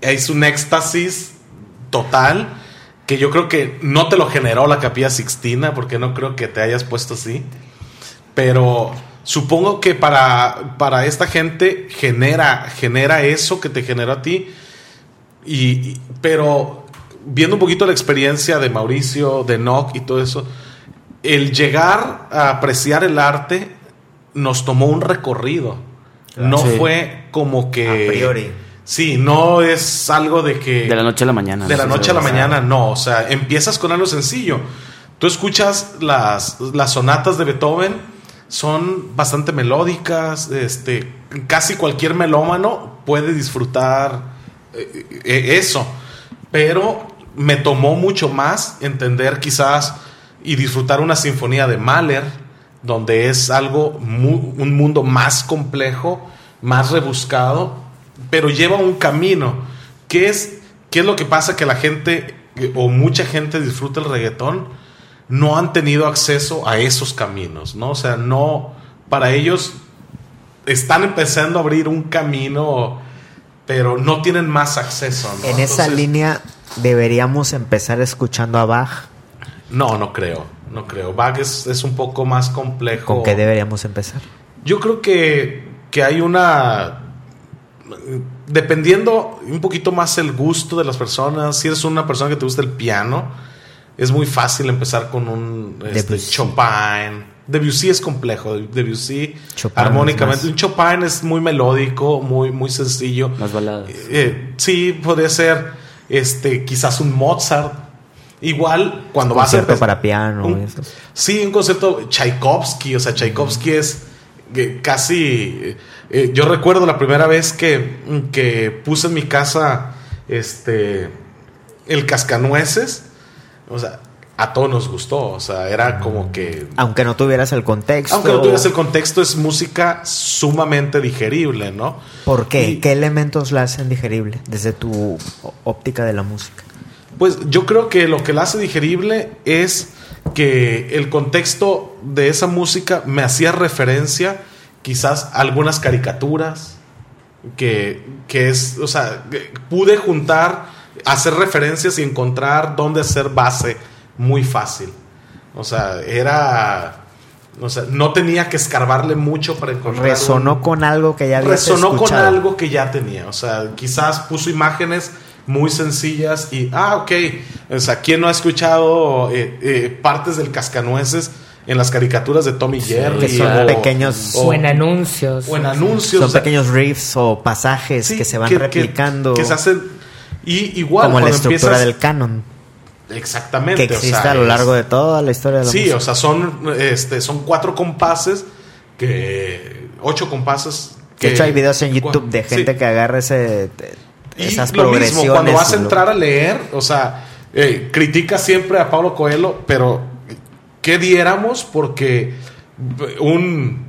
S5: es un éxtasis total que yo creo que no te lo generó la capilla Sixtina porque no creo que te hayas puesto así. Pero supongo que para, para esta gente genera, genera eso que te generó a ti. Y, y- pero viendo un poquito la experiencia de Mauricio, de Nock y todo eso, el llegar a apreciar el arte nos tomó un recorrido. No
S6: Sí.
S5: fue como que...
S3: A priori.
S5: Sí, no es algo de que...
S6: De la noche a la mañana.
S5: De la
S6: ¿no?
S5: noche a la mañana, no. O sea, empiezas con algo sencillo. Tú escuchas las, las sonatas de Beethoven, son bastante melódicas. Este, casi cualquier melómano puede disfrutar eso. Pero me tomó mucho más entender quizás y disfrutar una sinfonía de Mahler, donde es algo, un mundo más complejo, más rebuscado, pero lleva un camino. ¿Qué es, qué es lo que pasa? Que la gente, eh, o mucha gente disfruta el reggaetón, no han tenido acceso a esos caminos, ¿no? O sea, no, para ellos están empezando a abrir un camino, pero no tienen más acceso, ¿no?
S3: En esa
S5: Entonces,
S3: línea deberíamos empezar escuchando a Bach.
S5: No, no creo, no creo. Bach es, es un poco más complejo.
S3: ¿Con qué deberíamos empezar?
S5: Yo creo que, que hay una... Dependiendo un poquito más el gusto de las personas, si eres una persona que te gusta el piano, es muy fácil empezar con un este. Chopin. Debussy es complejo, Debussy
S3: Chopin
S5: armónicamente. Un Chopin es muy melódico, muy, muy sencillo.
S6: Más baladas.
S5: Eh, sí, podría ser este, quizás un Mozart. Igual, cuando vas a
S3: Concierto
S5: empezar-
S3: para piano.
S5: un-. Sí, un concepto Tchaikovsky, o sea, Tchaikovsky es eh, casi... eh, eh, yo recuerdo la primera vez que, que puse en mi casa este, el cascanueces, o sea, a todos nos gustó, o sea, era como que...
S3: Aunque no tuvieras el contexto.
S5: Aunque no tuvieras el contexto, es música sumamente digerible, ¿no?
S3: ¿Por qué?
S5: Y-
S3: ¿Qué elementos la hacen digerible desde tu óptica de la música?
S5: Pues yo creo que lo que la hace digerible es que el contexto de esa música me hacía referencia quizás a algunas caricaturas que, que es, o sea, que pude juntar, hacer referencias y encontrar dónde hacer base muy fácil. O sea, era, o sea, no tenía que escarbarle mucho para encontrar.
S3: Resonó
S5: un-
S3: con algo que ya habías
S5: resonó con algo que ya tenía. O sea, quizás puso imágenes muy sencillas y, ah, ok. O sea, ¿quién no ha escuchado eh, eh, partes del cascanueces en las caricaturas de Tommy Jerry?
S3: que son
S5: o-
S3: pequeños-
S5: o-
S4: o en anuncios.
S5: o en anuncios.
S3: Son
S5: o sea,
S3: pequeños riffs o pasajes
S5: sí,
S3: que se van
S5: que-
S3: replicando.
S5: Que, se hacen. Y igual,
S3: como la estructura
S5: empiezas-
S3: del canon.
S5: Exactamente.
S3: Que
S5: o sea,
S3: existe a lo
S5: es-
S3: largo de toda la historia de la
S5: Sí,
S3: música.
S5: o sea, son, este, son cuatro compases que. ocho compases.
S3: De
S5: que-
S3: hecho, hay videos en YouTube de
S5: Sí.
S3: gente que agarra ese, te-
S5: Y
S3: esas
S5: lo
S3: progresiones.
S5: mismo, cuando vas a entrar a leer, o sea, eh, critica siempre a Pablo Coelho, pero ¿qué diéramos porque un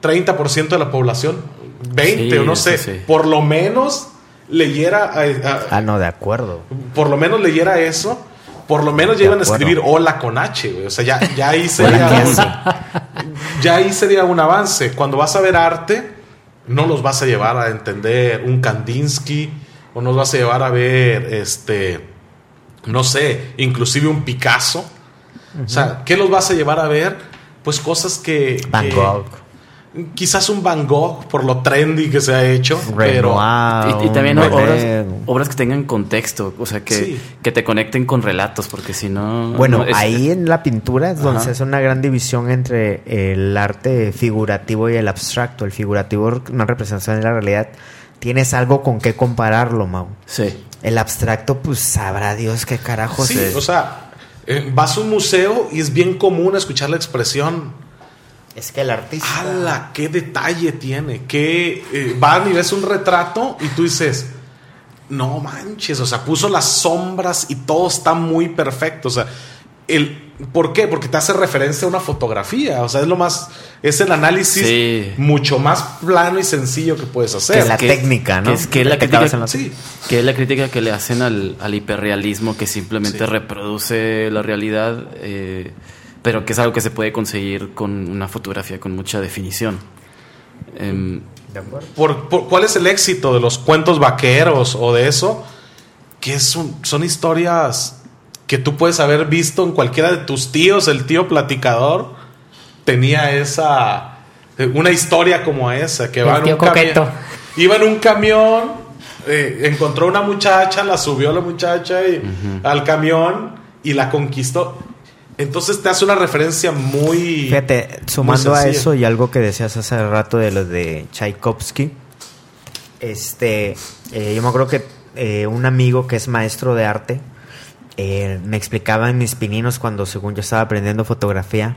S5: 30% de la población, 20
S6: Sí,
S5: o no sé,
S6: sí, sí.
S5: por lo menos leyera, a- a-
S3: Ah, no, de acuerdo.
S5: por lo menos leyera eso, por lo menos ya iban a escribir hola con H, güey. O sea, ya, ya ahí sería un, ya ahí sería un avance. Cuando vas a ver arte, no los vas a llevar a entender un Kandinsky, o nos vas a llevar a ver este, no sé, inclusive un Picasso. O sea, ¿qué los vas a llevar a ver? Pues cosas que.
S3: Van
S5: que-
S3: Gogh,
S5: Quizás un Van Gogh por lo trendy que se ha hecho. pero
S6: Y, y también obras, obras que tengan contexto, o sea, que,
S5: Sí.
S6: que te conecten con relatos, porque si no...
S3: Bueno,
S6: no, es-
S3: ahí en la pintura es donde
S6: Ajá.
S3: se hace una gran división entre el arte figurativo y el abstracto. El figurativo, una representación de la realidad, tienes algo con qué compararlo, Mau.
S6: Sí.
S3: El abstracto, pues sabrá Dios qué carajos
S5: Sí,
S3: es.
S5: o sea, eh, vas a un museo y es bien común escuchar la expresión.
S3: Es que el artista.
S5: ¡Hala! ¡Qué detalle tiene! Que eh, van y ves un retrato y tú dices, no manches, o sea, puso las sombras y todo está muy perfecto. O sea, el, ¿por qué? Porque te hace referencia a una fotografía. O sea, es lo más, es el análisis
S6: Sí.
S5: mucho más plano y sencillo que puedes hacer.
S3: Que la técnica, ¿no?
S6: Que es, que es la crítica,
S3: en la-
S5: Sí.
S6: que es la crítica que le hacen al, al hiperrealismo, que simplemente
S5: Sí.
S6: reproduce la realidad, eh, pero que es algo que se puede conseguir con una fotografía con mucha definición. Em,
S5: ¿Por, por- cuál es el éxito de los cuentos vaqueros o de eso? Que es un- son historias que tú puedes haber visto en cualquiera de tus tíos. El tío platicador tenía esa. eh, Una historia como esa. Que
S4: El
S5: va en
S4: tío
S5: un. Iba en un camión, eh, encontró una muchacha, la subió la muchacha y- al camión y la conquistó. Entonces te hace una referencia muy.
S3: Fíjate, sumando a eso y algo que decías hace rato de lo de Tchaikovsky, este, eh, yo me acuerdo que eh, un amigo que es maestro de arte eh, me explicaba en mis pininos cuando según yo estaba aprendiendo fotografía,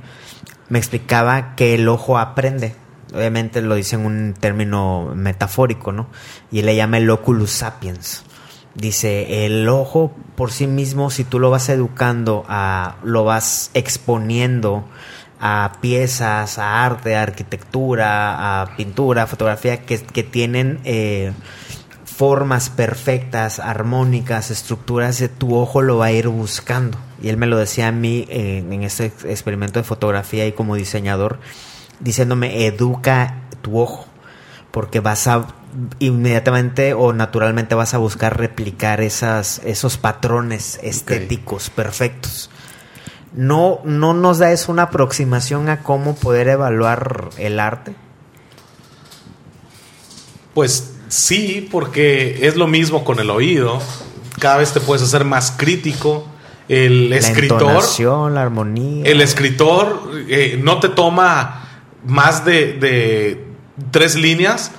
S3: me explicaba que el ojo aprende. Obviamente lo dice en un término metafórico, ¿no? Y le llama el oculus sapiens. Dice, el ojo por sí mismo, si tú lo vas educando, a, lo vas exponiendo a piezas, a arte, a arquitectura, a pintura, a fotografía, que, que tienen eh, formas perfectas, armónicas, estructuras, de tu ojo lo va a ir buscando. Y él me lo decía a mí eh, en este ex- experimento de fotografía y como diseñador, diciéndome, educa tu ojo, porque vas a inmediatamente o naturalmente vas a buscar replicar esas, esos patrones estéticos perfectos. No, no nos da eso una aproximación a cómo poder evaluar el arte.
S5: Pues sí, porque es lo mismo con el oído. Cada vez te puedes hacer más crítico. El
S3: La
S5: escritor,
S3: entonación, la armonía.
S5: el escritor eh, no te toma más de, de tres líneas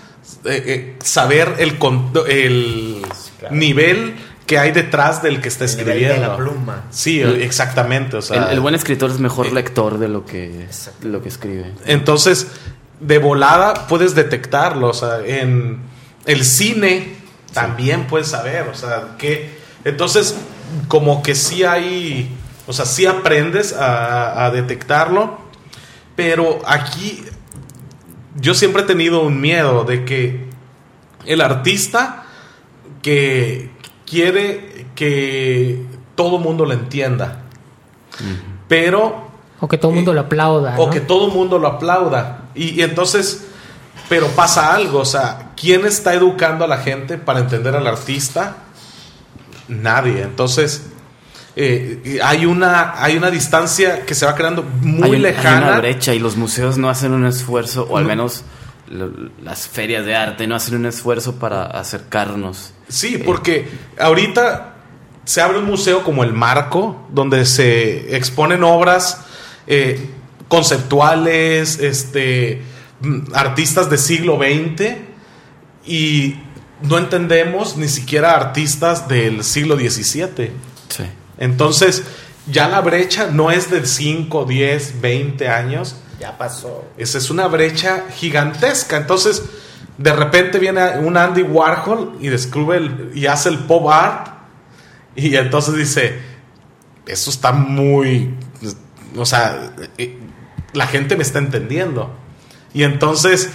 S5: eh, eh, saber el, con- el nivel que hay detrás del que está
S3: El nivel de
S5: escribiendo.
S3: la pluma.
S5: Sí, exactamente. O sea,
S6: el, el buen escritor es mejor
S5: eh,
S6: lector de lo que, de lo que escribe.
S5: Entonces, de volada puedes detectarlo. O sea, en el cine también puedes saber. O sea, que. Entonces, como que sí hay. O sea, sí aprendes a, a detectarlo. Pero aquí. Yo siempre he tenido un miedo de que el artista que quiere que todo mundo lo entienda. Pero
S4: O que todo el mundo lo aplauda.
S5: o
S4: ¿no?
S5: que todo el mundo lo aplauda. Y, y entonces, pero pasa algo, o sea, ¿quién está educando a la gente para entender al artista? Nadie. Entonces, eh, hay, una, hay una distancia que se va creando muy
S6: hay, un- hay
S5: lejana.
S6: una brecha y los museos no hacen un esfuerzo, o al menos lo- las ferias de arte no hacen un esfuerzo para acercarnos.
S5: Sí, porque ahorita se abre un museo como el Marco, donde se exponen obras eh, conceptuales, este, mm, artistas del siglo XX, y no entendemos ni siquiera artistas del siglo XVII.
S6: Sí.
S5: Entonces, ya la brecha no es de 5, 10, 20 años,
S3: Ya pasó.
S5: esa es una brecha gigantesca. Entonces, de repente viene un Andy Warhol y descubre el- y hace el pop art. Y entonces dice: Eso está muy. o sea, eh, la gente me está entendiendo. Y entonces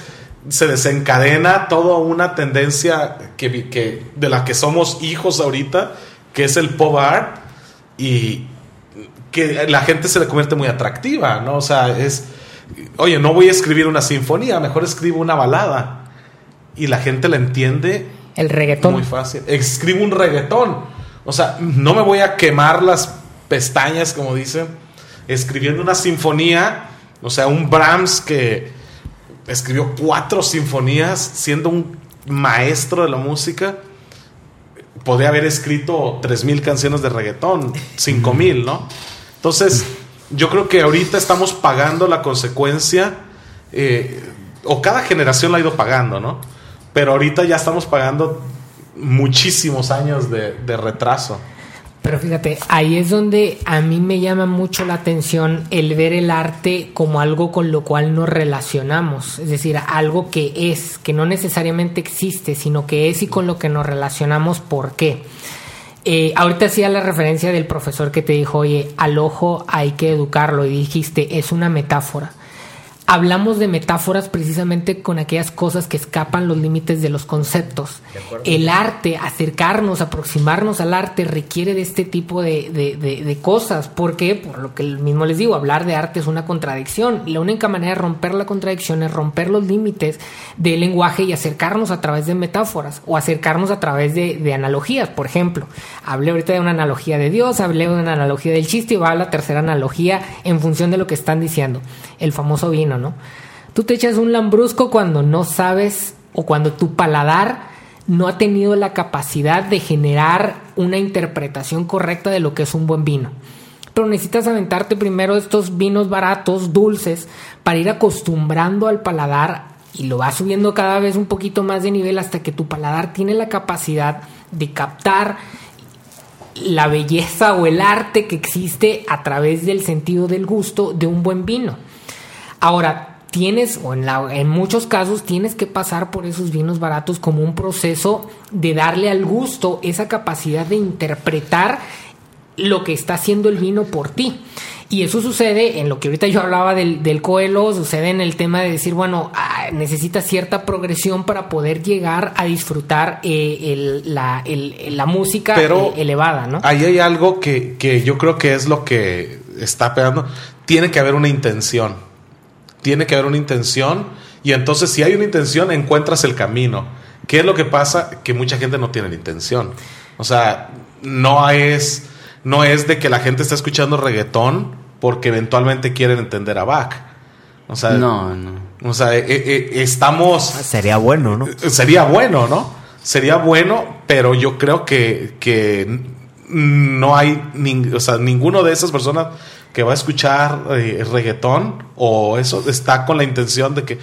S5: se desencadena toda una tendencia que, que, de la que somos hijos ahorita, que es el pop art, y que la gente se le convierte muy atractiva, ¿no? O sea, es, oye, no voy a escribir una sinfonía, mejor escribo una balada. Y la gente la entiende.
S4: El reggaetón.
S5: Muy fácil. Escribo un reggaetón. O sea, no me voy a quemar las pestañas, como dicen, escribiendo una sinfonía. O sea, un Brahms que escribió cuatro sinfonías siendo un maestro de la música. Podría haber escrito tres mil canciones de reggaetón, cinco mil, ¿no? Entonces, yo creo que ahorita estamos pagando la consecuencia, eh, o cada generación la ha ido pagando, ¿no? Pero ahorita ya estamos pagando muchísimos años de, de retraso.
S4: Pero fíjate, ahí es donde a mí me llama mucho la atención el ver el arte como algo con lo cual nos relacionamos, es decir, algo que es, que no necesariamente existe, sino que es y con lo que nos relacionamos, ¿por qué? Eh, ahorita hacía la referencia del profesor que te dijo, oye, al ojo hay que educarlo y dijiste, es una metáfora hablamos de metáforas precisamente con aquellas cosas que escapan los límites de los conceptos. el arte, acercarnos, aproximarnos al arte requiere de este tipo de, de, cosas. porque Por lo que mismo les digo, hablar de arte es una contradicción. La única manera de romper la contradicción es romper los límites del lenguaje y acercarnos a través de metáforas o acercarnos a través de, analogías. Por ejemplo, hablé ahorita de una analogía de Dios, hablé de una analogía del chiste y va a la tercera analogía en función de lo que están diciendo. El famoso vino ¿no? Tú te echas un lambrusco cuando no sabes o cuando tu paladar no ha tenido la capacidad de generar una interpretación correcta de lo que es un buen vino. Pero necesitas aventarte primero estos vinos baratos, dulces, para ir acostumbrando al paladar y lo vas subiendo cada vez un poquito más de nivel hasta que tu paladar tiene la capacidad de captar la belleza o el arte que existe a través del sentido del gusto de un buen vino. Ahora, tienes, o en, en, muchos casos, tienes que pasar por esos vinos baratos como un proceso de darle al gusto esa capacidad de interpretar lo que está haciendo el vino por ti. Y eso sucede en lo que ahorita yo hablaba del, del coelo, sucede en el tema de decir, bueno, ah, necesita cierta progresión para poder llegar a disfrutar eh, la, la, música
S5: Pero
S4: eh, elevada, ¿no?
S5: Ahí hay algo que, que yo creo que es lo que está pegando. Tiene que haber una intención tiene que haber una intención y entonces si hay una intención encuentras el camino. ¿Qué es lo que pasa? Que mucha gente no tiene la intención. O sea, no es, no es de que la gente está escuchando reggaetón porque eventualmente quieren entender a Bach. O sea,
S6: no, no.
S5: O sea, eh, eh, estamos...
S3: Sería bueno, ¿no?
S5: Sería bueno, ¿no? Sería bueno, pero yo creo que, que no hay, o sea, ninguno de esas personas que va a escuchar eh, reggaetón o eso está con la intención de que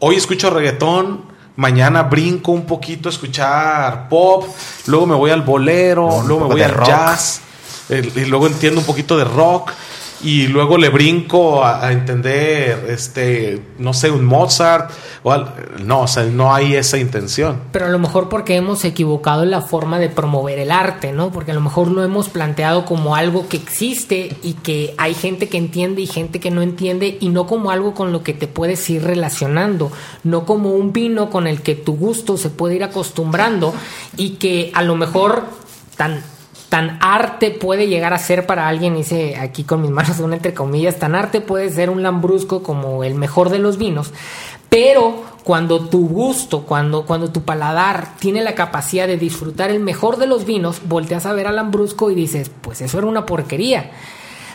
S5: hoy escucho reggaetón, mañana brinco un poquito a escuchar pop, luego me voy al bolero, luego me voy al jazz, y luego entiendo un poquito de rock y luego le brinco a, entender, este, no sé, un Mozart. O no, o sea, no hay esa intención.
S4: Pero a lo mejor porque hemos equivocado la forma de promover el arte, ¿no? Porque a lo mejor lo hemos planteado como algo que existe y que hay gente que entiende y gente que no entiende y no como algo con lo que te puedes ir relacionando, no como un vino con el que tu gusto se puede ir acostumbrando y que a lo mejor tan tan arte puede llegar a ser para alguien, dice aquí con mis manos una entre comillas, tan arte puede ser un lambrusco como el mejor de los vinos, pero cuando tu gusto, cuando, cuando tu paladar tiene la capacidad de disfrutar el mejor de los vinos, volteas a ver al lambrusco y dices, pues eso era una porquería.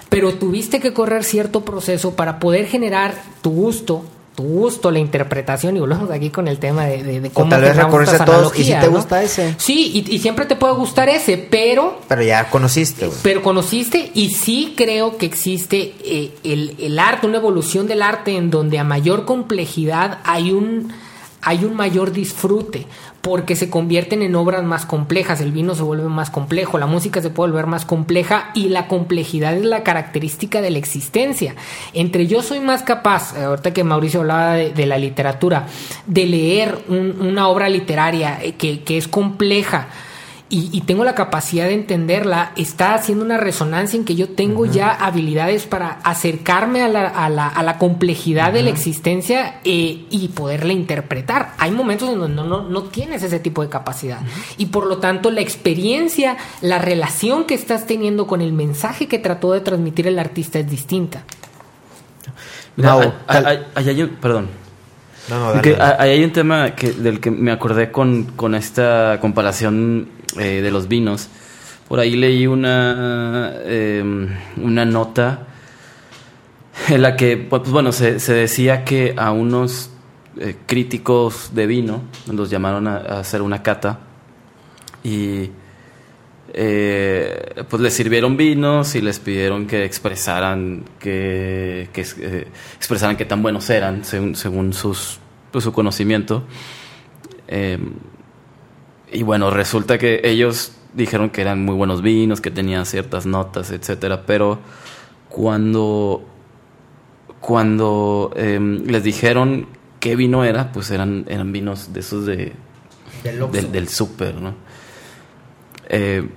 S4: Pero tuviste que correr cierto proceso para poder generar tu gusto, tu gusto, la interpretación, y volvemos aquí con el tema de, de,
S3: cómo tal vez a todos y si te gusta ese.
S4: Sí, y, siempre te puede gustar ese, pero...
S3: Pero ya conociste.
S4: Pero conociste y sí creo que existe eh, el, el arte, una evolución del arte en donde a mayor complejidad hay un hay un mayor disfrute porque se convierten en obras más complejas, el vino se vuelve más complejo, la música se puede volver más compleja y la complejidad es la característica de la existencia. Entre yo soy más capaz, eh, ahorita que Mauricio hablaba de, la literatura, de leer una obra literaria eh, que es compleja, y, tengo la capacidad de entenderla, está haciendo una resonancia en que yo tengo ya habilidades para acercarme a la, a la, a la complejidad de la existencia eh, y poderla interpretar. Hay momentos en donde no, no, no tienes ese tipo de capacidad. Y por lo tanto, la experiencia, la relación que estás teniendo con el mensaje que trató de transmitir el artista es distinta.
S6: No, perdón. No, no, hay un tema que, del que me acordé con, con esta comparación eh, de los vinos. Por ahí leí una, em, una nota en la que, pues bueno, se, decía que a unos eh, críticos de vino los llamaron a, hacer una cata y eh, pues les sirvieron vinos y les pidieron que expresaran que, que expresaran qué tan buenos eran según, según sus, pues, su conocimiento. Y bueno, resulta que ellos dijeron que eran muy buenos vinos, que tenían ciertas notas, etcétera, pero cuando cuando em, les dijeron qué vino era, pues eran eran vinos de esos de del, del, súper, ¿no? Eh,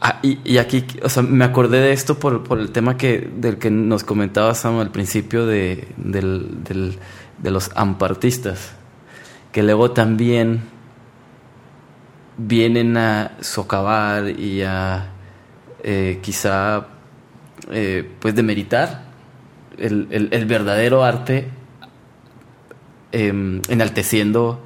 S6: ah, y, aquí, o sea, me acordé de esto por, por, el tema que del que nos comentaba Sam al principio de, del, del, de los ampartistas que luego también vienen a socavar y a eh, quizá eh, pues demeritar el, el, verdadero arte em, enalteciendo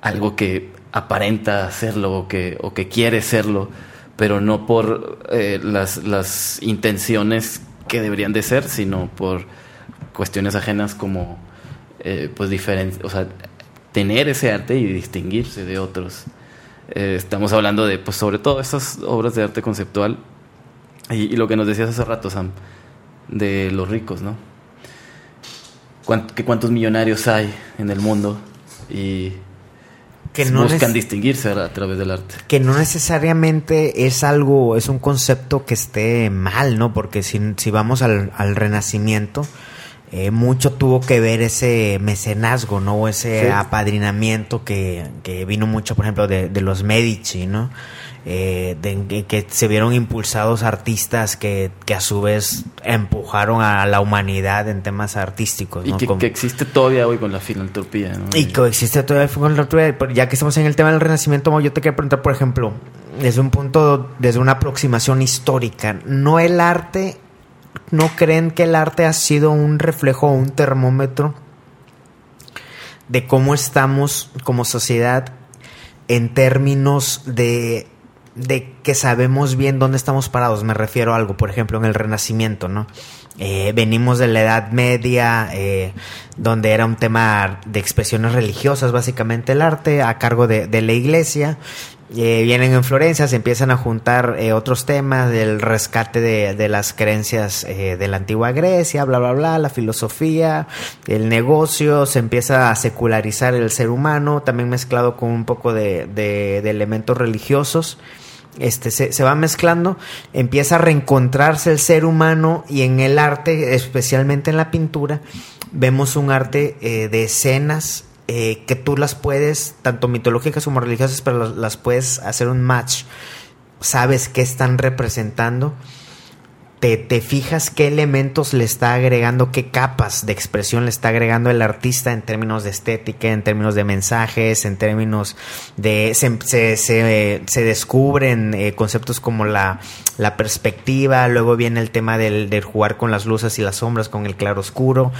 S6: algo que aparenta serlo o que, o que quiere serlo, pero no por eh, las, las intenciones que deberían de ser, sino por cuestiones ajenas como pues o sea, tener ese arte y distinguirse de otros. Eh, estamos hablando de, pues sobre todo estas obras de arte conceptual y, lo que nos decías hace rato, Sam, de los ricos, ¿no? que cuántos millonarios hay en el mundo y que no buscan distinguirse a, través del arte.
S3: Que no necesariamente es algo, es un concepto que esté mal, ¿no? Porque si, si vamos al, al Renacimiento, eh, mucho tuvo que ver ese mecenazgo, ¿no? O ese apadrinamiento que, vino mucho, por ejemplo, de, los Medici, ¿no? Eh, de, que se vieron impulsados artistas que, a su vez empujaron a la humanidad en temas artísticos.
S6: ¿no? Y que, existe todavía hoy con la filantropía. ¿no?
S3: Y que existe todavía con la filantropía. Ya que estamos en el tema del renacimiento, yo te quería preguntar, por ejemplo, desde un punto, desde una aproximación histórica, ¿no el arte ¿No creen que el arte ha sido un reflejo o un termómetro de cómo estamos como sociedad en términos de, de que sabemos bien dónde estamos parados? Me refiero a algo, por ejemplo, en el Renacimiento, ¿no? Eh, venimos de la Edad Media, eh, donde era un tema de expresiones religiosas, básicamente el arte, a cargo de, de la iglesia, eh, vienen en Florencia, se empiezan a juntar eh, otros temas del rescate de, las creencias eh, de la antigua Grecia, bla, bla, bla, la filosofía, el negocio, se empieza a secularizar el ser humano, también mezclado con un poco de, de, elementos religiosos. Este, se, va mezclando, empieza a reencontrarse el ser humano y en el arte, especialmente en la pintura, vemos un arte de escenas eh, que tú las puedes, tanto mitológicas como religiosas, pero las, puedes hacer un match. Sabes qué están representando. Te, te, fijas qué elementos le está agregando, qué capas de expresión le está agregando el artista en términos de estética, en términos de mensajes, en términos de... Se, se, se, descubren eh, conceptos como la, la, perspectiva, luego viene el tema del, del, jugar con las luces y las sombras, con el claro oscuro.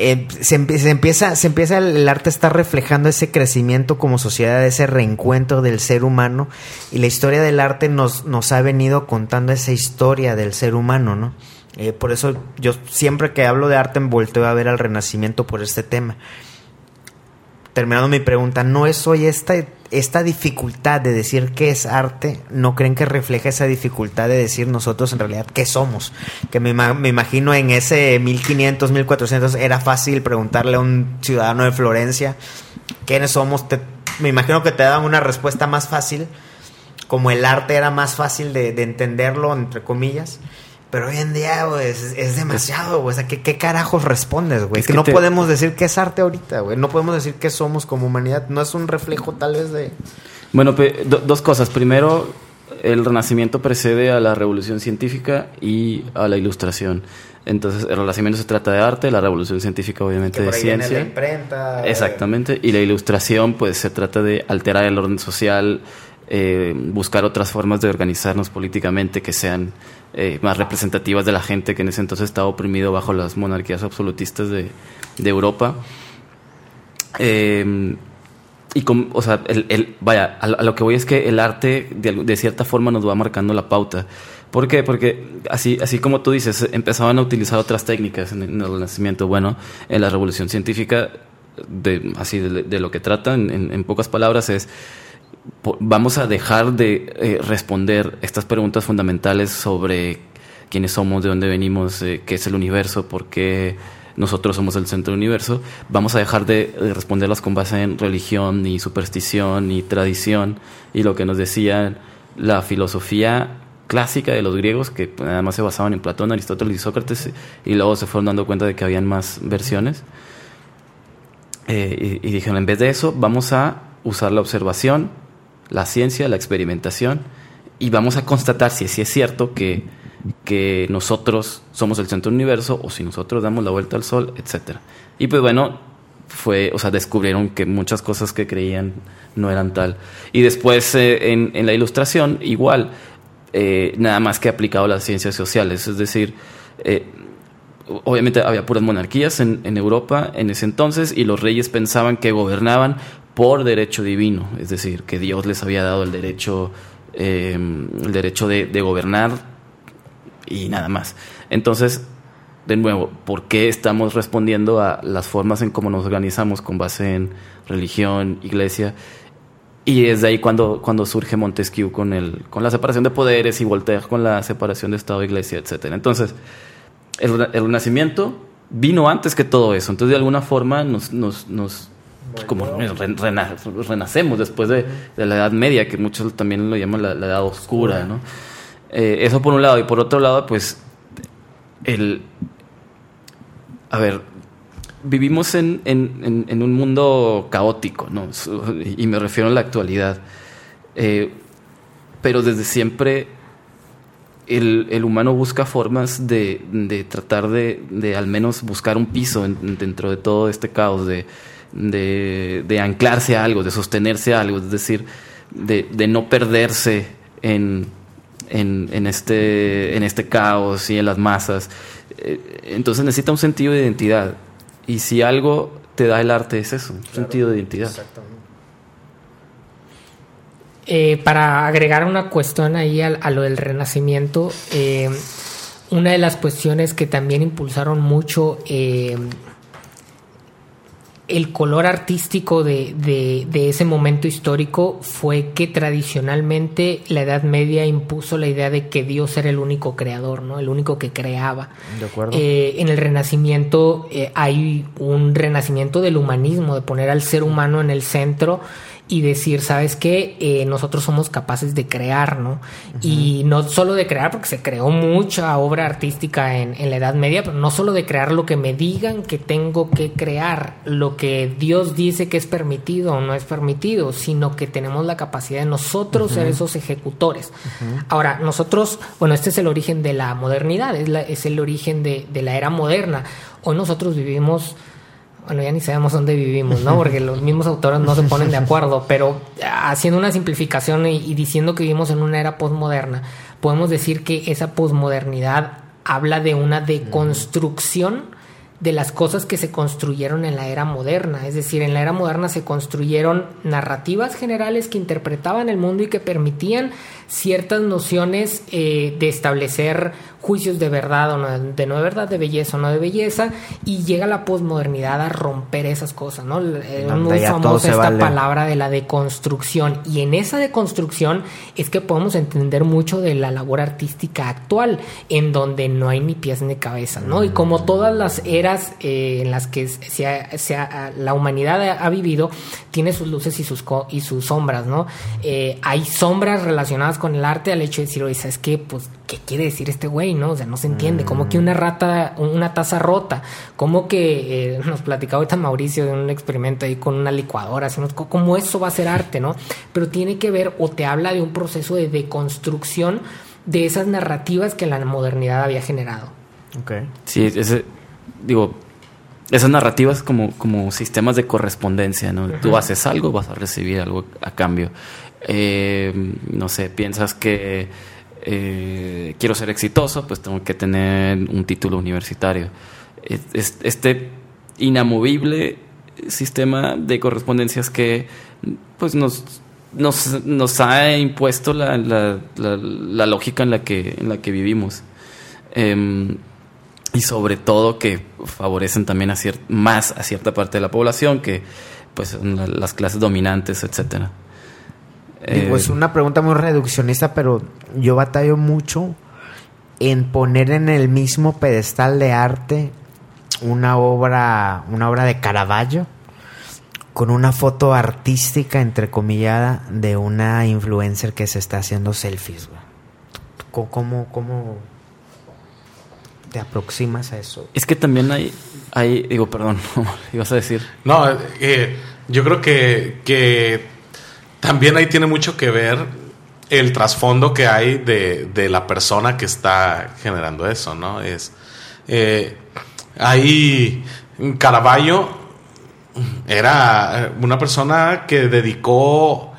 S3: Eh, se, empieza, se empieza el, arte está reflejando ese crecimiento como sociedad, ese reencuentro del ser humano y la historia del arte nos, nos ha venido contando esa historia del ser humano, ¿no? Eh, por eso yo siempre que hablo de arte volteo a ver al renacimiento por este tema terminando mi pregunta, ¿no es hoy esta, esta dificultad de decir qué es arte? ¿No creen que refleja esa dificultad de decir nosotros en realidad qué somos? Que me, me imagino en ese 1500, 1400 era fácil preguntarle a un ciudadano de Florencia quiénes somos. me imagino que te daban una respuesta más fácil, como el arte era más fácil de entenderlo, entre comillas Pero hoy en día, güey, es, es demasiado, güey. O sea, ¿qué, qué carajos respondes, güey?
S6: Es
S3: Que
S6: que
S3: no
S6: te-
S3: podemos decir que es arte ahorita, güey. No podemos decir que somos como humanidad. No es un reflejo, tal vez, de.
S6: Bueno, do- dos cosas. Primero, el Renacimiento precede a la Revolución Científica y a la Ilustración. Entonces, el Renacimiento se trata de arte, la Revolución Científica obviamente de ciencia.
S3: imprenta.
S6: Exactamente. Y la Ilustración, pues se trata de alterar el orden social, eh, buscar otras formas de organizarnos políticamente que sean eh, más representativas de la gente que en ese entonces estaba oprimido bajo las monarquías absolutistas de, de Europa. Eh, y con, o sea, el, el- vaya, a, lo- que voy es que el arte de, de cierta forma nos va marcando la pauta. ¿Por qué? Porque así, así como tú dices, empezaban a utilizar otras técnicas en, el Renacimiento. Bueno, en la Revolución Científica, de, así de, lo que trata, en, en- pocas palabras, es vamos a dejar de eh, responder estas preguntas fundamentales sobre quiénes somos, de dónde venimos, eh, qué es el universo, por qué nosotros somos el centro del universo. Vamos a dejar de, de responderlas con base en religión, ni superstición, ni tradición, y lo que nos decía la filosofía clásica de los griegos, que pues, además se basaban en Platón, Aristóteles y Sócrates, y luego se fueron dando cuenta de que habían más versiones. Eh, y, y dijeron, en vez de eso, vamos a usar la observación, la ciencia, la experimentación, y vamos a constatar si, si es cierto que, que nosotros somos el centro del universo, o si nosotros damos la vuelta al sol, etc. Y pues bueno, fue, o sea, descubrieron que muchas cosas que creían no eran tal. Y después eh, en, en la ilustración, igual, eh, nada más que aplicado a las ciencias sociales, es decir, eh, obviamente había puras monarquías en, en Europa en ese entonces y los reyes pensaban que gobernaban por derecho divino, es decir, que Dios les había dado el derecho, eh, el derecho de, gobernar y nada más. Entonces, de nuevo, ¿por qué estamos respondiendo a las formas en cómo nos organizamos con base en religión, iglesia? Y es de ahí cuando, cuando surge Montesquieu con, el, con la separación de poderes y Voltaire con la separación de Estado, Iglesia, etc. Entonces, el, Renacimiento vino antes que todo eso. Entonces, de alguna forma, nos, nos como re- rena- renacemos después de, de la Edad Media, que muchos también lo llaman la, la Edad Oscura, ¿no? Eh, eso por un lado. Y por otro lado, pues, el... A ver, vivimos en, en- en- en un mundo caótico, ¿no? Y me refiero a la actualidad. Eh, pero desde siempre el, el humano busca formas de, de tratar de, de al menos buscar un piso en- dentro de todo este caos, de, de, de anclarse a algo, de sostenerse a algo, es decir, de, de no perderse en, en, en este, en este caos y en las masas. Eh, Entonces necesita un sentido de identidad. Y si algo te da el arte es eso, un sentido de identidad.
S4: Eh, para agregar una cuestión ahí a, a lo del renacimiento, eh, una de las cuestiones que también impulsaron mucho eh, el color artístico de, de- de ese momento histórico fue que tradicionalmente la Edad Media impuso la idea de que Dios era el único creador, ¿no? El único que creaba.
S3: De acuerdo.
S4: Eh, en el Renacimiento eh, hay un renacimiento del humanismo, de poner al ser humano en el centro y decir, ¿sabes qué? Eh, nosotros somos capaces de crear, ¿no? Y no solo de crear, porque se creó mucha obra artística en, en la Edad Media, pero no solo de crear lo que me digan que tengo que crear, lo que Dios dice que es permitido o no es permitido, sino que tenemos la capacidad de nosotros ser esos ejecutores. Ahora, nosotros, bueno, este es el origen de la modernidad, es, la- es el origen de, de la era moderna. Hoy nosotros vivimos bueno, ya ni sabemos dónde vivimos, ¿no? Porque los mismos autores no se ponen de acuerdo, pero haciendo una simplificación y, diciendo que vivimos en una era postmoderna, podemos decir que esa posmodernidad habla de una deconstrucción de las cosas que se construyeron en la era moderna. Es decir, en la era moderna se construyeron narrativas generales que interpretaban el mundo y que permitían ciertas nociones eh, de establecer juicios de verdad o no, de no de verdad, de belleza o no de belleza, y llega la posmodernidad a romper esas cosas, ¿no? Es
S3: Donde
S4: muy famosa esta
S3: vale.
S4: palabra de la deconstrucción, y en esa deconstrucción es que podemos entender mucho de la labor artística actual, en donde no hay ni pies ni cabeza, ¿no? Y como todas las eras eras eh, en las que se ha- se ha- la humanidad ha, ha vivido tiene sus luces y sus, co- y sus sombras, ¿no? Eh, hay sombras relacionadas con el arte al hecho de decir, oye, ¿sabes qué? Pues, ¿qué quiere decir este güey, no? O sea, no se entiende. Como que una rata, una taza rota. Como que eh, nos platicaba ahorita Mauricio de un experimento ahí con una licuadora, así, ¿no? ¿cómo eso va a ser arte, no? Pero tiene que ver o te habla de un proceso de deconstrucción de esas narrativas que la modernidad había generado.
S3: Ok.
S6: Sí, ese, digo, esas narrativas como, como sistemas de correspondencia, ¿no? Tú haces algo, vas a recibir algo a cambio. Eh, no sé, piensas que eh, quiero ser exitoso, pues tengo que tener un título universitario. Es- es- Este inamovible sistema de correspondencias que pues nos, nos, nos ha impuesto la, la- la- la lógica en la que, en la que vivimos. Em, y sobre todo que favorecen también a más a cierta parte de la población que pues las clases dominantes, etcétera.
S3: Digo,
S6: Eh,
S3: es una pregunta muy reduccionista, pero yo batallo mucho en poner en el mismo pedestal de arte una obra, una obra de Caravaggio con una foto artística entrecomillada de una influencer que se está haciendo selfies. güey. ¿Cómo, cómo, cómo te aproximas a eso?
S6: es que también hay, hay digo, perdón, ibas a decir.
S5: No, eh, yo creo que, que también ahí tiene mucho que ver el trasfondo que hay de, de la persona que está generando eso, ¿no? Es eh, ahí Caravaggio era una persona que dedicó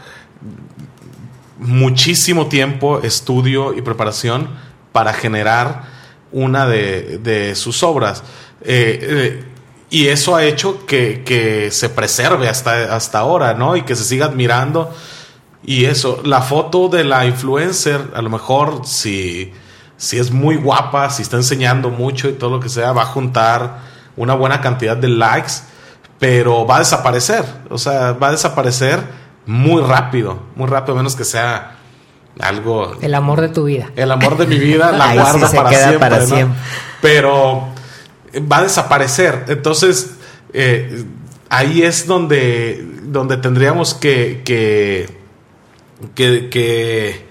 S5: muchísimo tiempo, estudio y preparación para generar una de, de sus obras. Eh, eh, y eso ha hecho que, que se preserve hasta, hasta ahora, ¿no? Y que se siga admirando. Y eso, la foto de la influencer, a lo mejor si, si es muy guapa, si está enseñando mucho y todo lo que sea, va a juntar una buena cantidad de likes, pero va a desaparecer. O sea, va a desaparecer muy rápido, muy rápido, a menos que sea algo
S4: El amor de tu vida.
S5: el amor de mi vida la
S3: sí
S5: guardo
S3: se
S5: para,
S3: queda
S5: siempre,
S3: para
S5: ¿no?
S3: siempre.
S5: Pero va a desaparecer. Entonces, eh, ahí es donde, donde tendríamos que, que, que-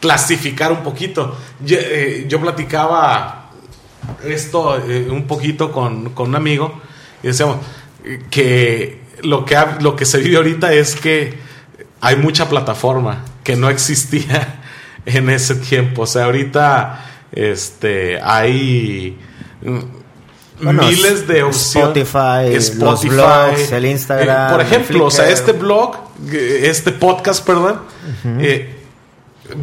S5: clasificar un poquito. Yo, eh, yo platicaba esto eh, un poquito con, con un amigo y decíamos que lo que, lo que se vive ahorita es que hay mucha plataforma que no existía en ese tiempo. O sea, ahorita este, hay
S3: Bueno,
S5: miles de opciones.
S3: Spotify, los blogs, el Instagram,
S5: Eh, por ejemplo, o sea, este blog, eh, este podcast, perdón, eh,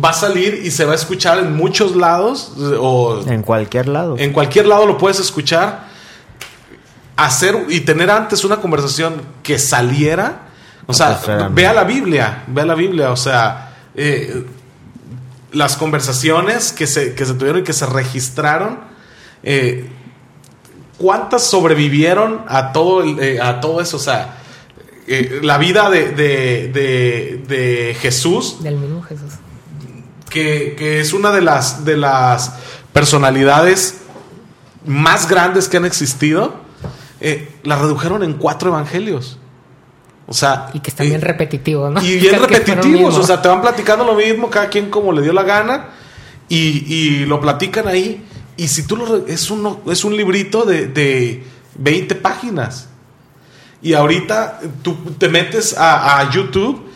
S5: va a salir y se va a escuchar en muchos lados o
S3: En cualquier lado.
S5: en cualquier lado lo puedes escuchar. Hacer y tener antes una conversación que saliera. O sea,
S3: pues,
S5: vea la Biblia, vea la Biblia. O sea, eh, las conversaciones que se, que se tuvieron y que se registraron. eh, ¿Cuántas sobrevivieron a todo, el- eh, a todo eso? O sea, eh, la vida de, de- de- de Jesús
S4: Del mismo Jesús.
S5: que, que es una de las, de las personalidades más grandes que han existido, eh, la redujeron en cuatro evangelios. O sea,
S4: Y que están
S5: eh,
S4: bien repetitivos, ¿no?
S5: y bien repetitivos, o sea, te van platicando lo mismo, cada quien como le dio la gana, y, y lo platican ahí. Y si tú lo. Es, uno, es un librito de, de 20 páginas. Y ahorita tú te metes a, a YouTube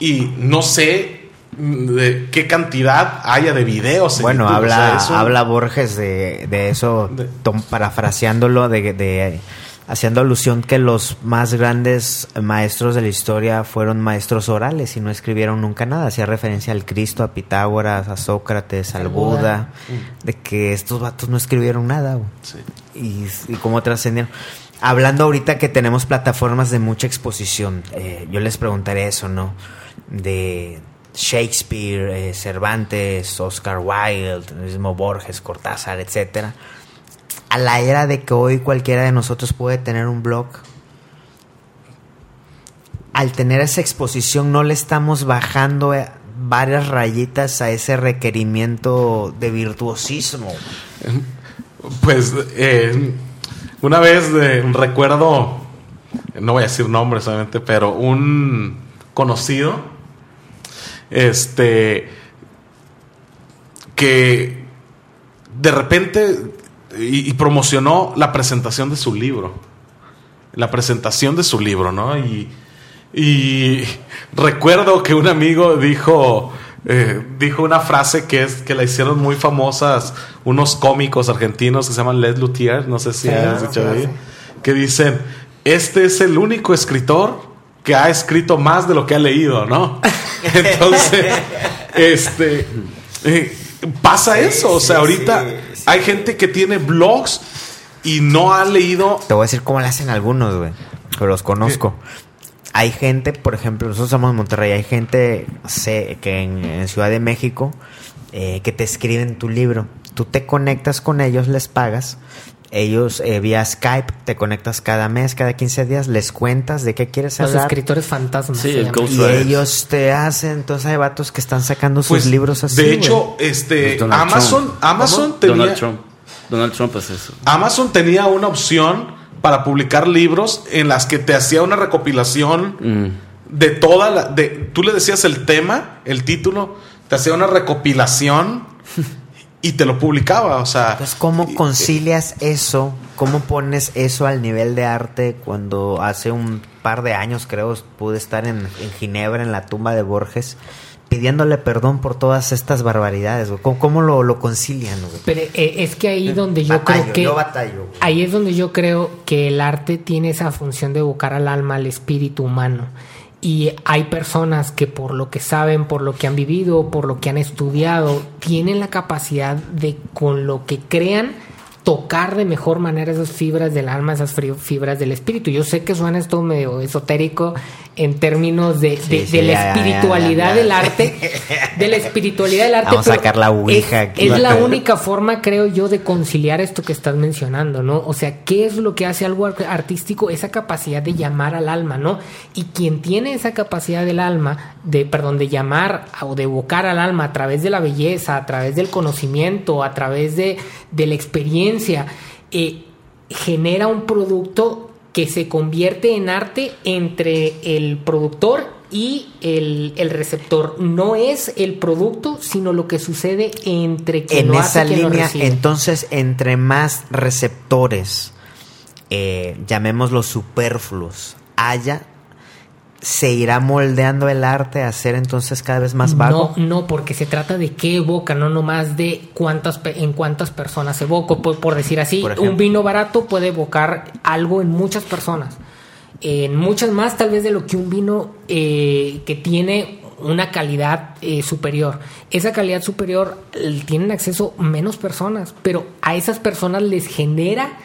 S5: y no sé mm, de qué cantidad haya de videos. en
S3: Bueno,
S5: o
S3: habla,
S5: sea,
S3: habla Borges de, de eso,
S5: De-
S3: tom- parafraseándolo, de, de- haciendo alusión que los más grandes maestros de la historia fueron maestros orales y no escribieron nunca nada. Hacía referencia al Cristo, a Pitágoras, a Sócrates, al Buda,
S4: Buda.
S3: de que estos vatos no escribieron nada.
S5: Sí.
S3: y, y cómo trascendieron. Hablando ahorita que tenemos plataformas de mucha exposición, eh, yo les preguntaré eso, ¿no? De Shakespeare, eh, Cervantes, Oscar Wilde, el mismo Borges, Cortázar, etcétera. A la era de que hoy cualquiera de nosotros puede tener un blog, al tener esa exposición no le estamos bajando eh, varias rayitas a ese requerimiento de virtuosismo.
S5: Pues eh, Una vez de, recuerdo, no voy a decir nombres obviamente, pero un conocido, este, que de repente y, y promocionó la presentación de su libro. La presentación de su libro, ¿no? Y, y recuerdo que un amigo dijo, eh, dijo una frase que es que la hicieron muy famosas unos cómicos argentinos que se llaman Les Luthier, no sé si
S4: Sí,
S5: has
S4: sí,
S5: escuchado ahí,
S4: sí.
S5: que dicen, este es el único escritor que ha escrito más de lo que ha leído, ¿no? Entonces, este, eh, pasa eso, o sea, ahorita hay gente que tiene blogs y no ha leído
S3: Te voy a decir cómo le hacen algunos, güey. Que los conozco. Hay gente, por ejemplo, nosotros somos de Monterrey, hay gente sé, que en, en Ciudad de México eh, que te escriben tu libro. Tú te conectas con ellos, les pagas. Ellos eh, vía Skype te conectas cada mes, cada 15 días, les cuentas de qué quieres
S4: Los
S3: hablar.
S4: escritores fantasmas.
S6: Sí, el
S3: Y ellos te hacen, entonces hay vatos que están sacando sus
S5: Pues,
S3: libros así.
S5: De hecho, este
S6: Pues Donald
S5: Amazon,
S6: Trump.
S5: Amazon
S6: ¿Cómo?
S5: tenía
S6: Donald Trump. Donald Trump es eso.
S5: Amazon tenía una opción para publicar libros en las que te hacía una recopilación
S6: Mm.
S5: de toda la de tú le decías el tema, el título, te hacía una recopilación y te lo publicaba, o sea,
S3: Entonces, ¿cómo
S5: y-
S3: concilias eso? ¿Cómo pones eso al nivel de arte cuando hace un par de años, creo, pude estar en, en Ginebra, en la tumba de Borges, pidiéndole perdón por todas estas barbaridades? ¿Cómo, cómo lo, lo concilian? güey?
S4: Pero eh, es que ahí donde yo
S3: Batallo,
S4: creo que
S3: yo batallo,
S4: ahí es donde yo creo que el arte tiene esa función de evocar al alma, al espíritu humano. Y hay personas que por lo que saben, por lo que han vivido, por lo que han estudiado, tienen la capacidad de con lo que crean tocar de mejor manera esas fibras del alma, esas fibras del espíritu. Yo sé que suena esto medio esotérico en términos de, de-
S3: sí,
S4: de la
S3: ya,
S4: espiritualidad
S3: ya, ya.
S4: del arte, de la espiritualidad del arte.
S3: Vamos a sacar la ouija
S4: es-
S3: aquí.
S4: es la única forma, creo yo, de conciliar esto que estás mencionando, ¿no? O sea, ¿qué es lo que hace algo ar- artístico? Esa capacidad de llamar al alma, ¿no? Y quien tiene esa capacidad del alma, de, perdón, de llamar o de evocar al alma a través de la belleza, a través del conocimiento, a través de, de la experiencia, eh, genera un producto que se convierte en arte entre el productor y el, el receptor. No es el producto, sino lo que sucede entre quien
S3: En
S4: lo
S3: esa
S4: hace quien lo
S3: línea, entonces, entre más receptores, eh, llamémoslos superfluos, haya, se irá moldeando el arte a ser entonces cada vez más vago.
S4: No, no, porque se trata de qué evoca, no nomás de cuántas en cuántas personas evoco. Por, por decir así,
S3: Por
S4: un vino barato puede evocar algo en muchas personas. En muchas más, tal vez, de lo que un vino eh, que tiene una calidad eh, superior. Esa calidad superior tienen acceso menos personas, pero a esas personas les genera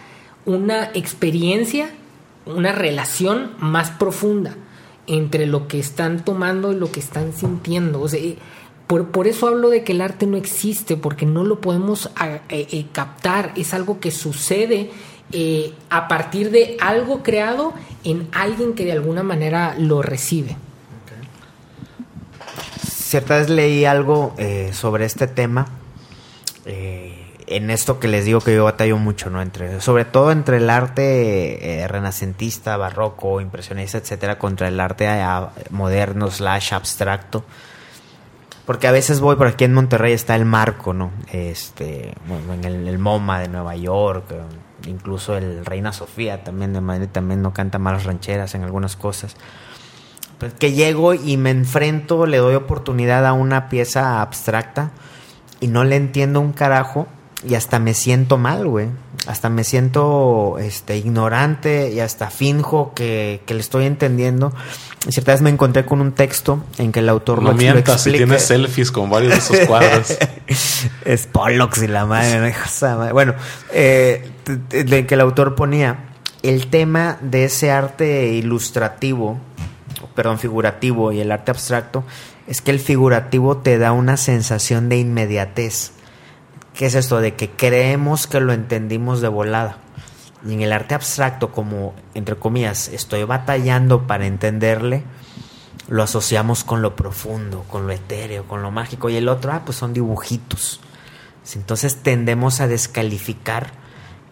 S4: una experiencia, una relación más profunda entre lo que están tomando y lo que están sintiendo. Eh, por, por eso hablo de que el arte no existe, porque no lo podemos eh, eh, captar. Es algo que sucede eh, a partir de algo creado en alguien que de alguna manera lo recibe.
S3: Cierta vez leí algo eh, sobre este tema. En esto que les digo que yo batallo mucho, ¿no? Entre, sobre todo entre el arte eh, renacentista, barroco, impresionista, etcétera, contra el arte eh, moderno slash abstracto. Porque a veces voy por aquí en Monterrey está el marco, ¿no? Este, bueno, en el, MoMA de Nueva York, eh, incluso el Reina Sofía también de Madrid también no canta malas rancheras en algunas cosas. Que llego y me enfrento, le doy oportunidad a una pieza abstracta y no le entiendo un carajo y hasta me siento mal, güey. Hasta me siento este, ignorante y hasta finjo que, que le estoy entendiendo. Y cierta vez me encontré con un texto en que el autor
S5: no
S3: lo, lo
S5: mientas si tienes selfies con varios de esos cuadros.
S3: es Pollux y la madre. Bueno, eh, de que el autor ponía el tema de ese arte ilustrativo, perdón, figurativo y el arte abstracto, es que el figurativo te da una sensación de inmediatez. ¿Qué es esto? De que creemos que lo entendimos de volada. Y en el arte abstracto, como, entre comillas, estoy batallando para entenderle, lo asociamos con lo profundo, con lo etéreo, con lo mágico. Y el otro, ah, pues son dibujitos. Entonces tendemos a descalificar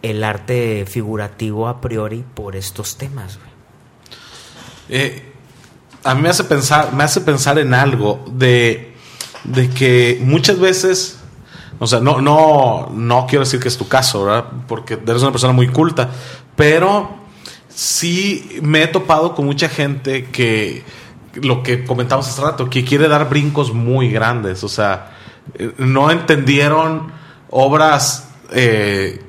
S3: el arte figurativo a priori por estos temas?
S5: Eh, a mí me hace pensar, me hace pensar en algo de, de que muchas veces, o sea, no, no, no quiero decir que es tu caso, ¿verdad? Porque eres una persona muy culta, pero sí me he topado con mucha gente que lo que comentamos hace rato, que quiere dar brincos muy grandes, o sea, eh, no entendieron obras eh,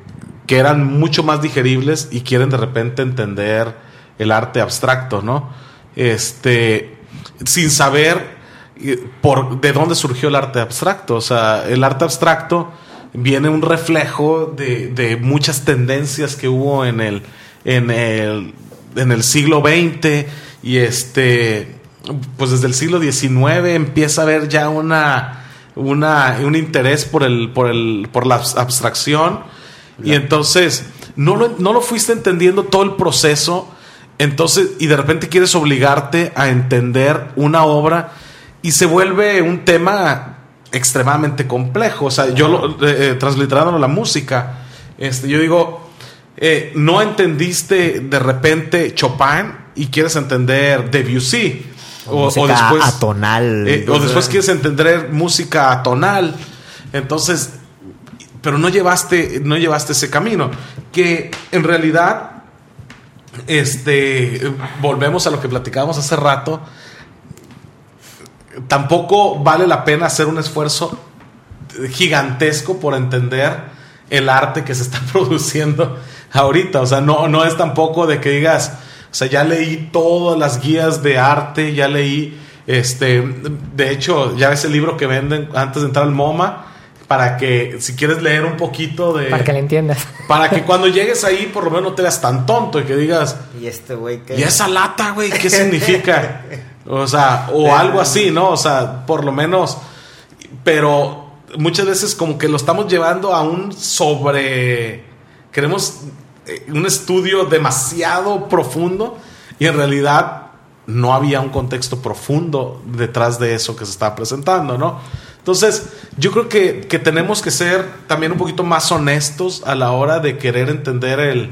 S5: que eran mucho más digeribles y quieren de repente entender el arte abstracto, ¿no? Este, sin saber por, de dónde surgió el arte abstracto, o sea, el arte abstracto viene un reflejo de, de muchas tendencias que hubo en el, en el, en el siglo XX y este pues desde el siglo XIX empieza a haber ya una, una un interés por el, por el, por la abstracción. Y entonces, no lo, no lo fuiste entendiendo todo el proceso. Entonces, y de repente quieres obligarte a entender una obra y se vuelve un tema extremadamente complejo. O sea, yo lo, eh, transliterándolo a la música, este, yo digo, eh, no entendiste de repente Chopin y quieres entender Debussy.
S3: O, después atonal.
S5: Eh, o después quieres entender música atonal. Entonces, pero no llevaste, no llevaste ese camino. Que en realidad, este, volvemos a lo que platicábamos hace rato. Tampoco vale la pena hacer un esfuerzo gigantesco por entender el arte que se está produciendo ahorita. O sea, no, no es tampoco de que digas, o sea, ya leí todas las guías de arte, ya leí, este, de hecho, ya ves el libro que venden antes de entrar al MoMA, para que si quieres leer un poquito de...
S4: Para que le entiendas.
S5: Para que cuando llegues ahí por lo menos no te veas tan tonto y que digas...
S3: ¿Y este güey qué?
S5: ¿Y esa lata, güey? ¿Qué significa? O sea, o algo así, ¿no? O sea, por lo menos... Pero muchas veces como que lo estamos llevando a un sobre... Queremos eh, un estudio demasiado profundo y en realidad no había un contexto profundo detrás de eso que se estaba presentando, ¿no? Entonces, yo creo que, que tenemos que ser también un poquito más honestos a la hora de querer entender el,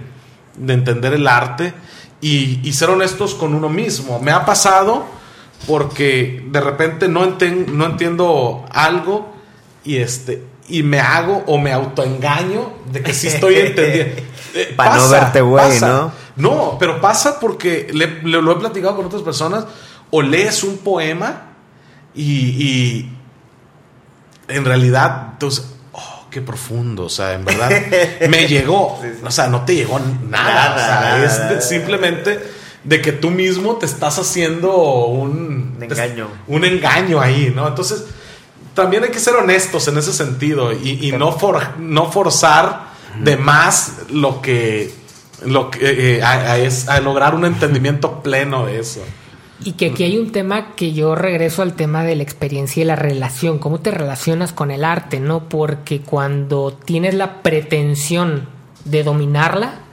S5: de entender el arte y, y ser honestos con uno mismo. Me ha pasado porque de repente no, no entiendo algo y este y me hago o me autoengaño de que sí estoy entendiendo.
S3: Eh, Para no verte güey, ¿no?
S5: No, pero pasa porque le, lo he platicado con otras personas o lees un poema y, en realidad, entonces, oh, qué profundo, o sea, en verdad me llegó, o sea, no te llegó nada, o sea, es simplemente de que tú mismo te estás haciendo un,
S3: un engaño.
S5: Un engaño ahí, ¿no? Entonces, también hay que ser honestos en ese sentido y, no, no forzar de más lo que, lo que eh, es, a lograr un entendimiento pleno de eso.
S4: Y que aquí hay un tema que yo regreso al tema de la experiencia y la relación, cómo te relacionas con el arte, ¿no? Porque cuando tienes la pretensión de dominarla,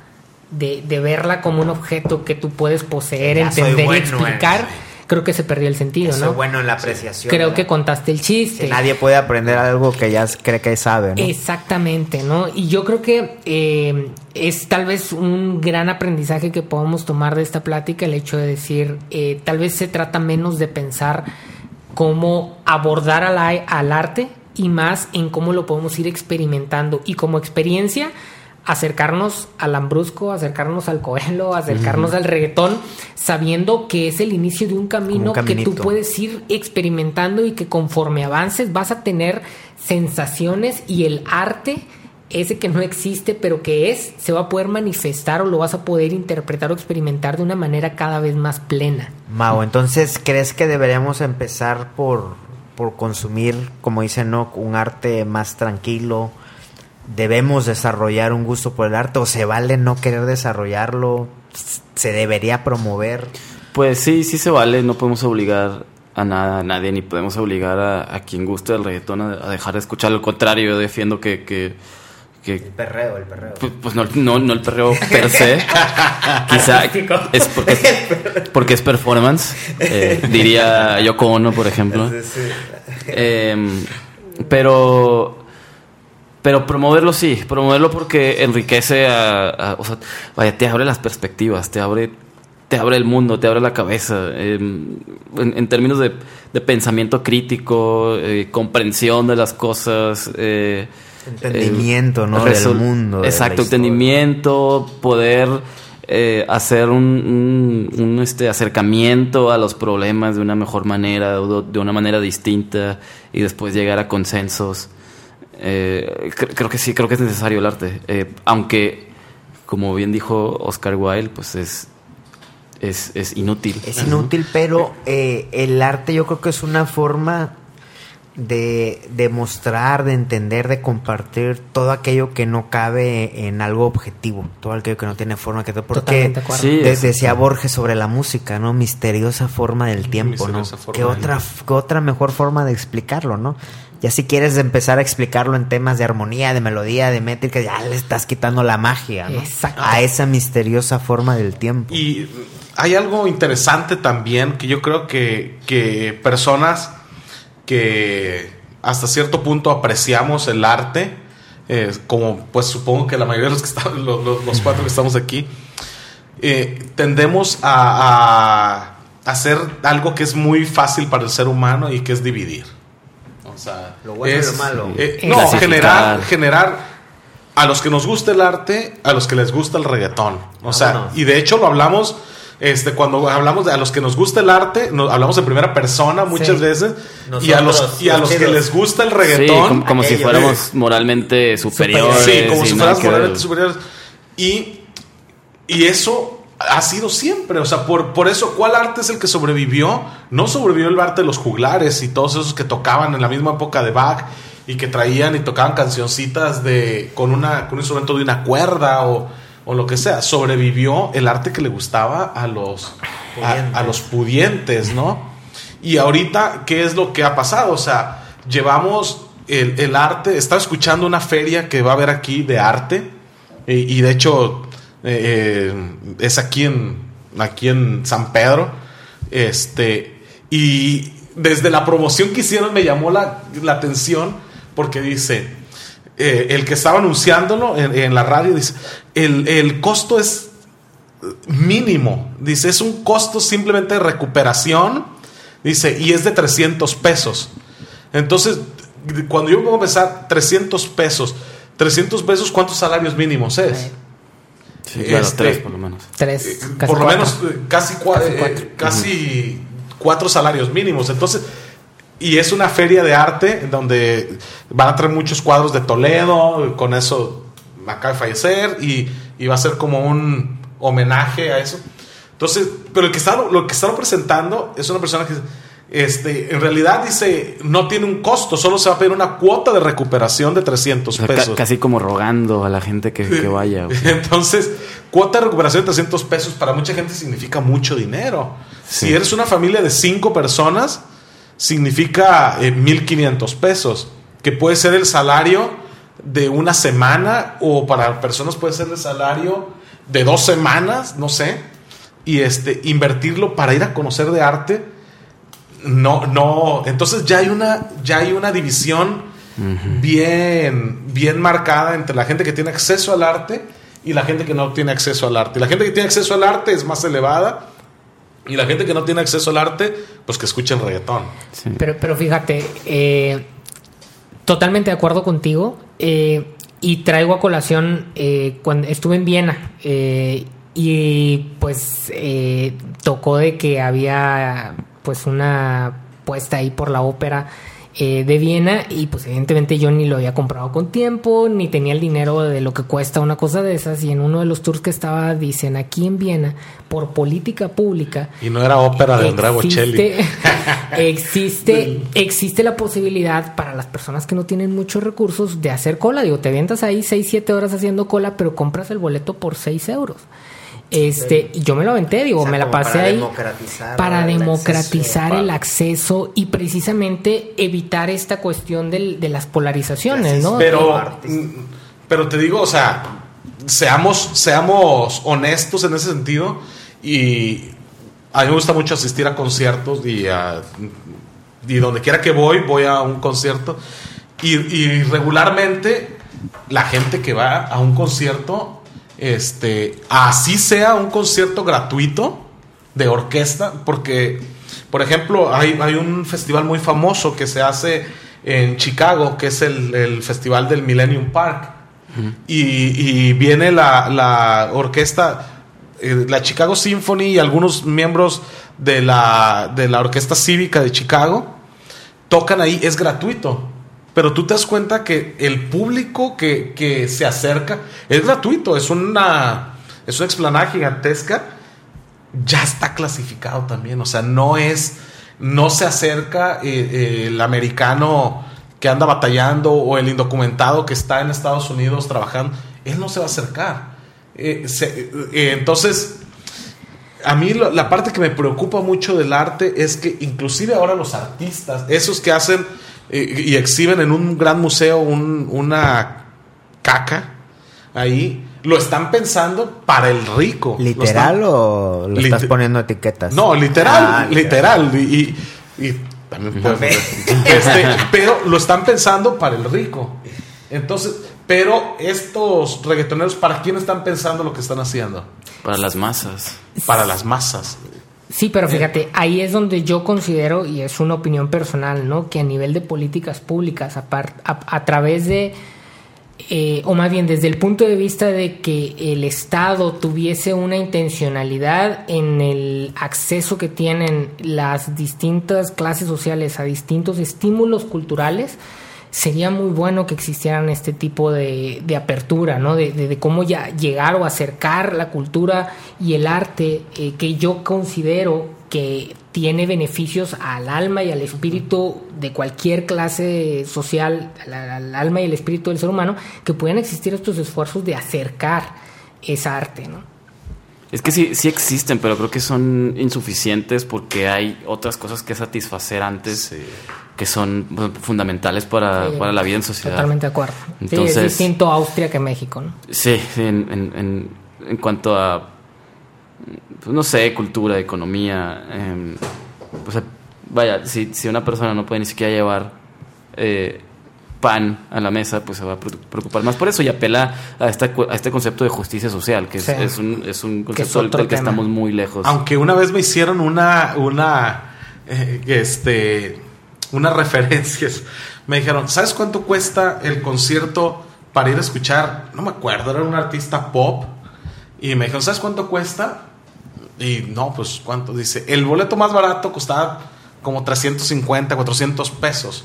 S4: de, de verla como un objeto que tú puedes poseer, entender y explicar, creo que se perdió el sentido, Eso ¿no?
S3: bueno en la apreciación.
S4: Creo que contaste el chiste.
S3: nadie puede aprender algo que ya cree que sabe, ¿no?
S4: Exactamente, ¿no? Y yo creo que eh, es tal vez un gran aprendizaje que podemos tomar de esta plática, el hecho de decir, eh, tal vez se trata menos de pensar cómo abordar al, al arte y más en cómo lo podemos ir experimentando y como experiencia acercarnos al Ambrusco, acercarnos al Coelho, acercarnos al reggaetón, sabiendo que es el inicio de un camino que tú puedes ir experimentando y que conforme avances vas a tener sensaciones y el arte, ese que no existe pero que es, se va a poder manifestar o lo vas a poder interpretar o experimentar de una manera cada vez más plena.
S3: Mau, entonces, ¿crees que deberíamos empezar por, por consumir, como dice no un arte más tranquilo? Debemos desarrollar un gusto por el arte o se vale no querer desarrollarlo? ¿Se debería promover?
S6: Pues sí, sí se vale, no podemos obligar a nada, a nadie, ni podemos obligar a, quien guste del reggaetón a, dejar de escuchar. Al contrario, yo defiendo que... que,
S3: el perreo, el perreo.
S6: Pues, pues no, no, no, el perreo per se. Quizá es porque es, porque es performance. Eh, diría Yoko Ono, por ejemplo. Em, pero Pero promoverlo sí, promoverlo porque enriquece a, a- o sea, vaya, te abre las perspectivas, te abre, te abre el mundo, te abre la cabeza. eh, en, en términos de, de pensamiento crítico, eh, comprensión de las cosas. eh,
S3: Entendimiento,
S6: eh,
S3: ¿no? Del mundo,
S6: Exacto, entendimiento, poder eh, hacer un, un- un, este, acercamiento a los problemas de una mejor manera, de una manera distinta, y después llegar a consensos. Eh, cre- creo que sí, creo que es necesario el arte. Eh, aunque, como bien dijo Oscar Wilde, pues es, es, es inútil.
S3: Es inútil, pero eh, el arte yo creo que es una forma de, de mostrar, de entender, de compartir todo aquello que no cabe en algo objetivo, todo aquello que no tiene forma, que porque.
S6: Sí, es-
S3: decía Borges sobre la música, ¿no? Misteriosa forma del tiempo, ¿no?
S5: Misteriosa forma
S3: ¿Qué otra, qué otra mejor forma de explicarlo, ¿no? Ya si quieres empezar a explicarlo en temas de armonía, de melodía, de métrica, ya le estás quitando la magia. A esa misteriosa forma del tiempo.
S5: Y hay algo interesante también que yo creo que, que personas que hasta cierto punto apreciamos el arte, eh, como pues supongo que la mayoría de los, que están, los, los- los cuatro que estamos aquí, eh, tendemos a, a hacer algo que es muy fácil para el ser humano y que es dividir. O sea,
S3: Lo bueno y
S5: es-
S3: lo malo.
S5: eh, no, generar, generar a los que nos gusta el arte, a los que les gusta el reggaetón. O sea, y de hecho lo hablamos este, cuando hablamos de a los que nos gusta el arte, nos, hablamos en primera persona muchas
S4: Sí.
S5: veces. y a los, y a
S3: los
S5: que les gusta el
S6: Sí,
S5: reggaetón.
S6: como, como si fuéramos moralmente superiores.
S5: Sí, como
S6: y
S5: si
S6: ver.
S5: moralmente superiores. Y, y eso ha sido siempre. O sea, por, por eso, ¿cuál arte es el que sobrevivió? No sobrevivió el arte de los juglares y todos esos que tocaban en la misma época de Bach y que traían y tocaban cancioncitas de, con, una, con un instrumento de una cuerda o, o lo que sea. Sobrevivió el arte que le gustaba a los, a, a los pudientes, ¿no? Y ahorita, ¿qué es lo que ha pasado? O sea, llevamos el, el arte, estaba escuchando una feria que va a haber aquí de arte, y, y de hecho eh, eh, es aquí en, aquí en San Pedro, este, y desde la promoción que hicieron me llamó la, la atención porque dice, eh, el que estaba anunciándolo en, la radio, dice, el, el costo es mínimo. Dice, es un costo simplemente de recuperación. Dice, y es de 300 pesos. Entonces, cuando yo pongo a pensar, 300 pesos. 300 pesos, ¿cuántos salarios mínimos es?
S6: Sí, claro,
S5: Este,
S6: tres por lo menos.
S4: Tres,
S5: Eh,
S4: casi
S5: por lo
S4: cuatro.
S5: menos eh, casi, cua-
S4: Casi
S5: eh,
S4: cuatro.
S5: salarios mínimos. Entonces, y es una feria de arte en donde van a traer muchos cuadros de Toledo, con eso acaba de fallecer, y, y va a ser como un homenaje a eso. Entonces, pero el que está, lo que está presentando es una persona que este, en realidad dice, no tiene un costo, solo se va a pedir una cuota de recuperación de 300
S6: O sea, ca-
S5: pesos.
S6: casi como rogando a la gente que, que vaya.
S5: Entonces, cuota de recuperación de 300 pesos para mucha gente significa mucho dinero.
S6: Sí.
S5: Si eres una familia de cinco personas, significa eh, 1.500 pesos, que puede ser el salario de una semana o para personas puede ser el salario de dos semanas, no sé, y este, invertirlo para ir a conocer de arte. No, no, entonces ya hay una, ya hay una división bien, bien marcada entre la gente que tiene acceso al arte y la gente que no tiene acceso al arte. Y la gente que tiene acceso al arte es más elevada y la gente que no tiene acceso al arte, pues que escuchen reggaetón.
S6: Sí.
S4: Pero, pero fíjate, eh, totalmente de acuerdo contigo. eh, y traigo a colación eh, cuando estuve en Viena. eh, y pues eh, tocó de que había pues una puesta ahí por la ópera eh, de Viena y pues evidentemente yo ni lo había comprado con tiempo ni tenía el dinero de lo que cuesta una cosa de esas y en uno de los tours que estaba dicen aquí en Viena por política pública
S5: Y no era ópera de Andrea Bocelli.
S4: Existe, existe, la posibilidad para las personas que no tienen muchos recursos de hacer cola. Digo, te avientas ahí 6, 7 horas haciendo cola, pero compras el boleto por 6 euros. Este, y yo me lo aventé, digo,
S3: O sea,
S4: me la pasé
S3: para
S4: ahí
S3: democratizar
S4: para
S3: el
S4: democratizar
S5: acceso.
S4: el acceso y precisamente evitar esta cuestión del- de las polarizaciones, ¿no?
S5: Pero, mm, pero te digo, o sea, seamos, seamos honestos en ese sentido. Y a mí me gusta mucho asistir a conciertos y, a- y donde quiera que voy, voy a un concierto. Y, y regularmente la gente que va a un concierto, este, así sea un concierto gratuito de orquesta, porque, por ejemplo, hay, hay un festival muy famoso que se hace en Chicago, que es el, el Festival del Millennium Park. y, y viene la, la orquesta, eh, la Chicago Symphony y algunos miembros de la, de la Orquesta Cívica de Chicago tocan ahí, es gratuito. Pero tú te das cuenta que el público que, que se acerca es gratuito, es una, es una explanada gigantesca, ya está clasificado también, o sea, no es, no se acerca eh, eh, el americano que anda batallando o el indocumentado que está en Estados Unidos trabajando, él no se va a acercar. Eh, entonces, a mí la parte que me preocupa mucho del arte es que inclusive ahora los artistas, esos que hacen y exhiben en un gran museo un- una caca ahí, lo están pensando para el rico. Lo
S3: ¿Literal
S5: están-
S3: o lo estás poniendo etiquetas?
S5: no, literal,
S3: Ah,
S5: literal. Y, y- y también puede- este, pero lo están pensando para el rico. Entonces, pero estos reggaetoneros, ¿para quién están pensando lo que están haciendo?
S6: Para las masas.
S5: Para las masas.
S4: Sí, pero fíjate, ahí es donde yo considero, y es una opinión personal, ¿no? Que a nivel de políticas públicas, apar- a, a través de, eh, o más bien desde el punto de vista de que el Estado tuviese una intencionalidad en el acceso que tienen las distintas clases sociales a distintos estímulos culturales, sería muy bueno que existieran este tipo de, de apertura, ¿no? De, de- cómo ya llegar o acercar la cultura y el arte eh, que yo considero que tiene beneficios al alma y al espíritu de cualquier clase social, al, al alma y el espíritu del ser humano, que puedan existir estos esfuerzos de acercar esa arte, ¿no?
S6: Es que sí, sí existen, pero creo que son insuficientes porque hay otras cosas que satisfacer antes que son fundamentales para,
S4: Sí,
S6: para la vida en sociedad.
S4: Totalmente de acuerdo. sí,
S6: Entonces-
S4: es distinto a Austria que México, ¿no?
S6: Sí, sí, en, en- en- en cuanto a, pues, no sé, cultura, economía. em, pues, vaya, si, si una persona no puede ni siquiera llevar eh, pan a la mesa, pues se va a preocu- preocupar más por eso y apela a, esta, a este concepto de justicia social, que es,
S4: Sí.
S6: es un, es un
S4: Que es
S6: concepto del- del que
S4: tema.
S6: estamos muy lejos.
S5: Aunque una vez me hicieron una, una, eh, este, unas referencias. Me dijeron, ¿sabes cuánto cuesta el concierto para ir a escuchar? No me acuerdo, era un artista pop. Y me dijeron, ¿sabes cuánto cuesta? Y no, pues cuánto. Dice, el boleto más barato costaba como 350, 400 pesos.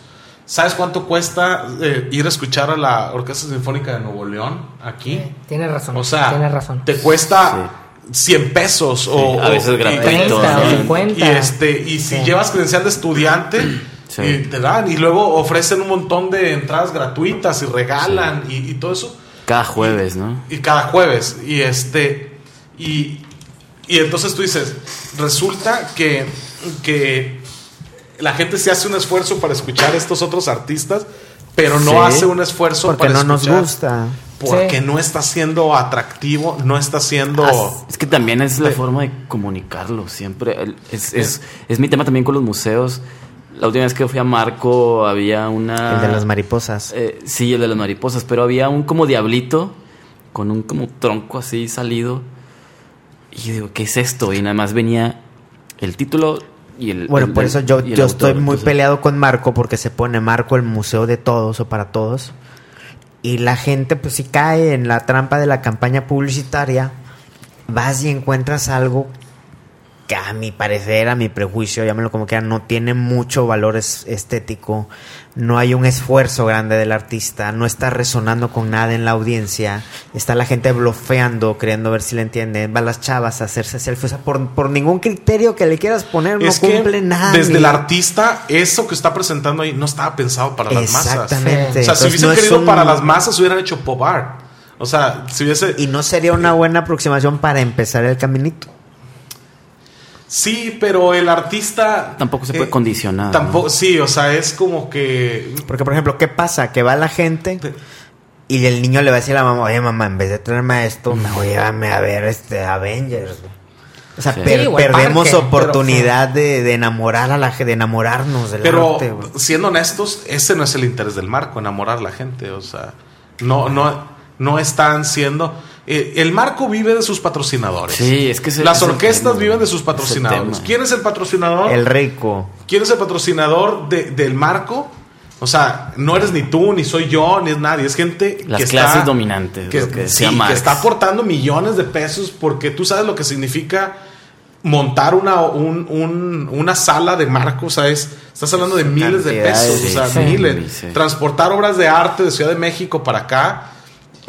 S5: ¿Sabes cuánto cuesta eh, ir a escuchar a la Orquesta Sinfónica de Nuevo León aquí?
S4: Tiene razón.
S5: O sea,
S4: razón.
S5: te cuesta 100 pesos o,
S6: a veces
S5: o-
S6: gratuito,
S5: y-
S4: 30 o
S6: ¿no?
S4: 50.
S5: y este y si
S4: Sí.
S5: llevas credencial de estudiante
S6: Sí.
S5: y te dan y luego ofrecen un montón de entradas gratuitas y regalan y, y todo eso
S6: Cada jueves, ¿no?
S5: y cada jueves y este y, y entonces tú dices resulta que que la gente se hace un esfuerzo para escuchar a estos otros artistas pero no
S3: Sí,
S5: hace un esfuerzo
S3: Porque
S5: para
S3: no nos
S5: escuchar
S3: gusta.
S5: porque
S4: Sí.
S5: no está siendo atractivo no está siendo
S6: Ah, Es que también es la
S5: de-
S6: forma de comunicarlo siempre. Es, es, es mi tema también con los museos. La última vez que fui a Marco había una...
S3: El de las mariposas.
S6: Eh, sí, el de las mariposas, pero había un como diablito con un como tronco así salido. Y yo digo, ¿qué es esto? Y nada más venía el título y el...
S3: Bueno,
S6: el-
S3: por eso yo, yo
S6: autor.
S3: estoy muy
S6: Entonces,
S3: peleado con Marco porque se pone Marco el museo de todos o para todos. Y la gente, pues si cae en la trampa de la campaña publicitaria, vas y encuentras algo que a mi parecer, a mi prejuicio, llámelo como quiera, no tiene mucho valor es- estético, no hay un esfuerzo grande del artista, no está resonando con nada en la audiencia, está la gente blofeando, queriendo ver si le entienden, van las chavas a hacerse selfies, o sea, por, por ningún criterio que le quieras poner,
S5: es
S3: no
S5: que
S3: cumple nada.
S5: desde el artista eso que está presentando ahí no estaba pensado para las masas
S3: Exactamente.
S5: o sea si hubiesen
S3: no
S5: querido
S3: un-
S5: para las masas hubieran hecho pop art o sea si hubiese
S3: Y no sería una buena aproximación para empezar el caminito.
S5: Sí pero el artista
S6: Tampoco se puede
S5: eh,
S6: condicionar.
S5: tampoco
S6: ¿no?
S5: sí o sea es como que
S3: Porque, por ejemplo, ¿qué pasa? Que va la gente y el niño le va a decir a la mamá, oye mamá, en vez de traerme esto, me voy a ver este Avengers. güey". O sea,
S6: Sí.
S3: per-
S4: Sí, o el
S3: perdemos
S4: parque,
S3: oportunidad de, de enamorar a la gente, de enamorarnos del
S5: pero
S3: arte. güey.
S5: siendo honestos ese no es el interés del marco enamorar a la gente o sea No, no, no están siendo. Eh, el marco vive de sus patrocinadores.
S6: Sí, es que ese-
S5: Las orquestas
S6: tema,
S5: viven de sus patrocinadores. ¿Quién es el patrocinador?
S3: El rico.
S5: ¿Quién es el patrocinador de- del marco? O sea, no eres ni tú, ni soy yo, ni es nadie. Es gente
S6: Las
S5: que
S6: clases
S5: está,
S6: dominantes,
S5: Que,
S6: que
S5: sí, que está aportando millones de pesos porque tú sabes lo que significa montar una, un- un- una sala de marco. O sea, es, estás hablando de miles de pesos. O sea,
S6: sí.
S5: miles.
S6: Sí.
S5: Transportar obras de arte de Ciudad de México para acá.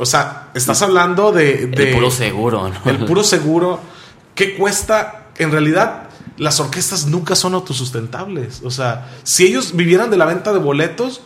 S5: O sea, estás hablando de... de
S6: el puro seguro, ¿no?
S5: el puro seguro. ¿Qué cuesta? En realidad, las orquestas nunca son autosustentables. O sea, si ellos vivieran de la venta de boletos,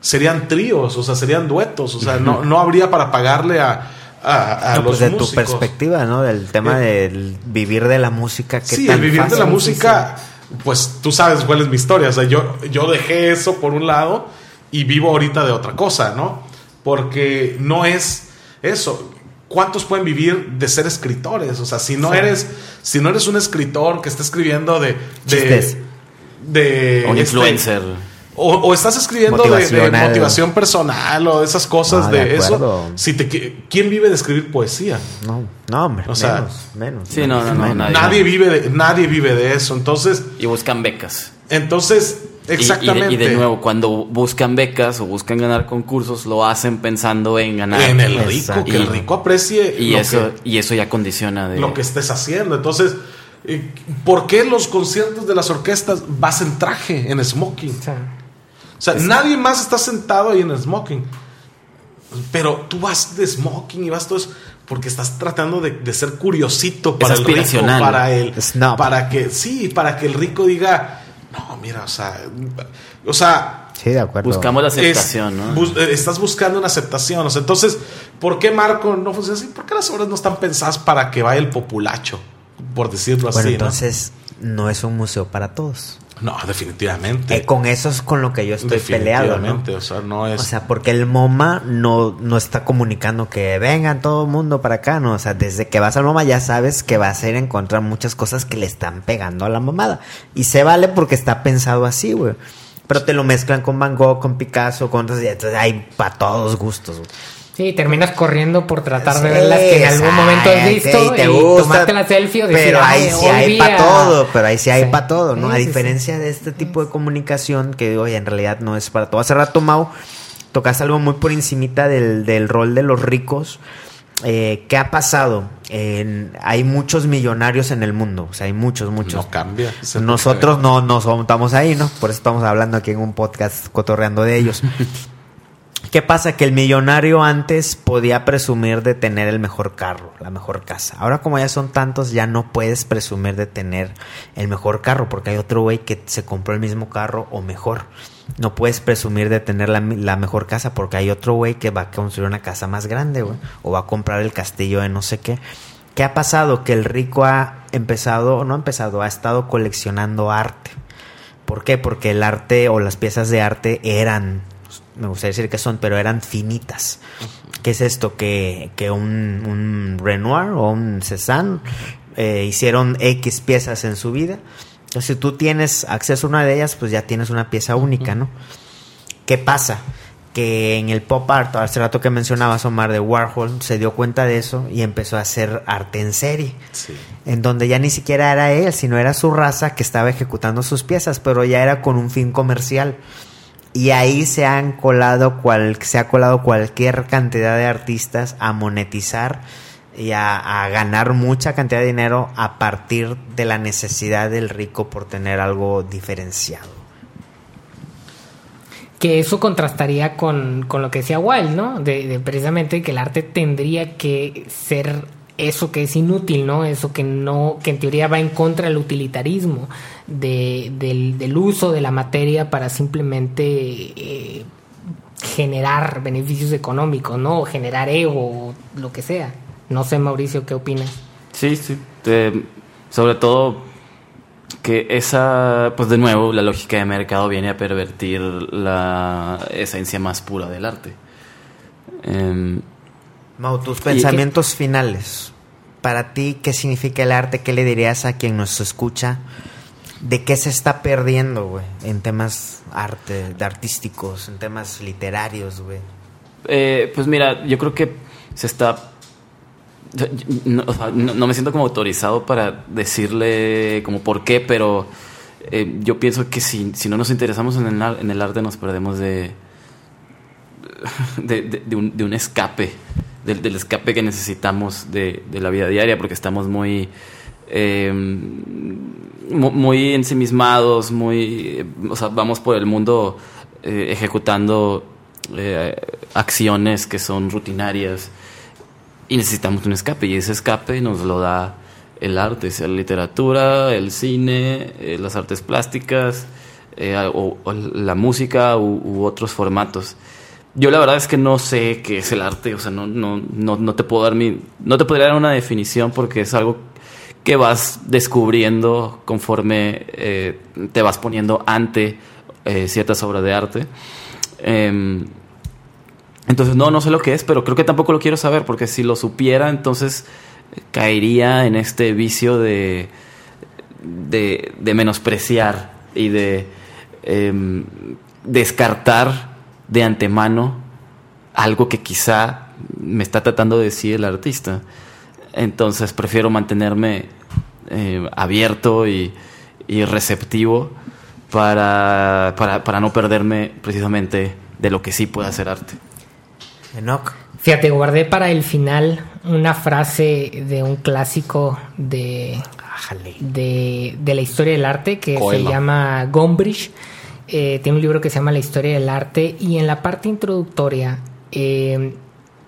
S5: serían tríos, o sea, serían duetos. O sea, no, no habría para pagarle a, a, a
S3: No,
S5: los
S3: pues de
S5: músicos.
S3: tu perspectiva, ¿no? Del tema
S5: Eh,
S3: del vivir de la música. ¿qué
S5: Sí,
S3: tan
S5: el vivir de la música, pues tú sabes cuál es mi historia. O sea, yo, yo dejé eso por un lado y vivo ahorita de otra cosa, ¿no? Porque no es eso. ¿Cuántos pueden vivir de ser escritores? O sea, si no eres, si no eres un escritor que está escribiendo de,
S3: Chistes.
S5: de, de
S6: Un
S5: este,
S6: influencer.
S5: o, o estás escribiendo de- motivación personal o de esas cosas
S3: Ah,
S5: de,
S3: de
S5: eso.
S3: acuerdo.
S5: Si te, qui- ¿Quién vive de escribir poesía?
S3: No, no, hombre.
S5: O sea,
S3: menos, menos.
S6: Sí, no, no, no,
S3: menos.
S6: nadie.
S5: Nadie vive de, nadie vive de eso. Entonces,
S6: Y buscan becas.
S5: entonces,
S6: Y- y de-
S5: exactamente.
S6: Y, de, nuevo, cuando buscan becas o buscan ganar concursos, lo hacen pensando en ganar.
S5: en el rico,
S3: Exacto.
S5: que el rico aprecie
S6: y
S5: lo,
S6: eso, y eso ya condiciona de.
S5: lo que estés haciendo. Entonces, eh, ¿por qué los conciertos de las orquestas vas en traje, en smoking?
S4: O sea,
S5: O sea, nadie más está sentado ahí en smoking. Pero tú vas de smoking y vas todo eso porque estás tratando de, de ser curiosito para el rico, para el
S3: Snob.
S5: para que sí, para que el rico diga, no, mira, o sea, o sea,
S3: Sí, de acuerdo.
S6: Buscamos la
S5: es-
S6: aceptación, ¿no?
S5: bus- eh, estás buscando una aceptación. O sea, entonces, ¿por qué Marco no funciona así? ¿Por qué las obras no están pensadas para que vaya el populacho? Por decirlo
S3: Bueno,
S5: así. ¿no?
S3: entonces no es un museo para todos.
S5: No, definitivamente.
S3: Eh, con eso es con lo que yo estoy peleado, ¿no?
S5: o sea, no es.
S3: O sea, porque el MoMA no, no está comunicando que vengan todo el mundo para acá, ¿no? O sea, desde que vas al MoMA ya sabes que vas a ir a encontrar muchas cosas que le están pegando a la mamada. Y se vale porque está pensado así, güey. Pero te lo mezclan con Van Gogh, con Picasso, con... Entonces hay para todos gustos, güey.
S4: Sí, terminas corriendo por tratar de
S3: Sí,
S4: ver las que en algún momento has visto
S3: y te
S4: y,
S3: gusta,
S4: tomarte la selfie o decir,
S3: pero ahí
S4: "Ay,
S3: sí hay para
S4: a-".
S3: todo, pero ahí sí hay
S4: Sí.
S3: para todo, ¿no?
S4: Sí,
S3: a diferencia de este tipo de comunicación que, oye, en realidad no es para todo. Hace rato, Mau, tocaste algo muy por encimita del, del rol de los ricos. Eh, ¿Qué ha pasado? En- hay muchos millonarios en el mundo, o sea, hay muchos, muchos.
S5: no cambia.
S3: Nosotros no, no somos- estamos ahí, ¿no? Por eso estamos hablando aquí en un podcast cotorreando de ellos. ¿Qué pasa? Que el millonario antes podía presumir de tener el mejor carro, la mejor casa. Ahora como ya son tantos, ya no puedes presumir de tener el mejor carro, porque hay otro güey que se compró el mismo carro o mejor. No puedes presumir de tener la, mejor casa, porque hay otro güey que va a construir una casa más grande, güey. O va a comprar el castillo de no sé qué. ¿Qué ha pasado? Que el rico ha empezado, no ha empezado, ha estado coleccionando arte. ¿Por qué? Porque el arte o las piezas de arte eran, me gustaría decir que son, pero eran finitas. ¿Qué es esto? Que, que un, un Renoir o un Cézanne eh, hicieron X piezas en su vida. Entonces, si tú tienes acceso a una de ellas, pues ya tienes una pieza única, ¿no? ¿Qué pasa? Que en el pop art, hace rato que mencionabas Omar de Warhol, se dio cuenta de eso y empezó a hacer arte en serie
S5: Sí.
S3: en donde ya ni siquiera era él, sino era su raza que estaba ejecutando sus piezas, pero ya era con un fin comercial. Y ahí se han colado cual, se ha colado cualquier cantidad de artistas a monetizar y a, ganar mucha cantidad de dinero a partir de la necesidad del rico por tener algo diferenciado.
S4: Que eso contrastaría con, con lo que decía Wild, ¿no? Precisamente que el arte tendría que ser eso que es inútil, ¿no? Eso que no, que en teoría va en contra del utilitarismo, de, del, uso de la materia para simplemente eh, generar beneficios económicos, ¿no? O generar ego, o lo que sea. No sé, Mauricio, ¿qué opinas?
S6: Sí, sí. Eh, sobre todo que esa, pues de nuevo, la lógica de mercado viene a pervertir la esencia más pura del arte. Em,
S3: Mau, tus pensamientos finales. Para ti, ¿qué significa el arte? ¿Qué le dirías a quien nos escucha? ¿De qué se está perdiendo, güey? En temas arte, de artísticos, en temas literarios, güey.
S6: Eh, pues mira, yo creo que se está... No, o sea, no- no me siento como autorizado para decirle como por qué, pero eh, yo pienso que si, si no nos interesamos en el, en el arte nos perdemos de, de, de- de un, de un escape, del, del escape que necesitamos de, de la vida diaria, porque estamos muy, mu- muy ensimismados, muy, o sea, vamos por el mundo eh, ejecutando eh, acciones que son rutinarias y necesitamos un escape y ese escape nos lo da el arte, sea la literatura, el cine, eh, las artes plásticas o, la música u otros formatos. Yo la verdad es que no sé qué es el arte, o sea, no, no, no, no te puedo dar mi, no te podría dar una definición porque es algo que vas descubriendo conforme eh, te vas poniendo ante eh, ciertas obras de arte. Em, entonces, no, no sé lo que es, pero creo que tampoco lo quiero saber, porque si lo supiera, entonces eh, caería en este vicio de, de, de menospreciar y de em, descartar de antemano algo que quizá me está tratando de decir el artista. Entonces prefiero mantenerme eh, abierto y, y receptivo para, para, para no perderme precisamente de lo que sí puede hacer arte.
S3: Enoch.
S4: Fíjate, guardé para el final una frase de un clásico de, de, de la historia del arte que
S5: Coelho.
S4: se llama Gombrich. Eh, tiene un libro que se llama La historia del arte y en la parte introductoria eh,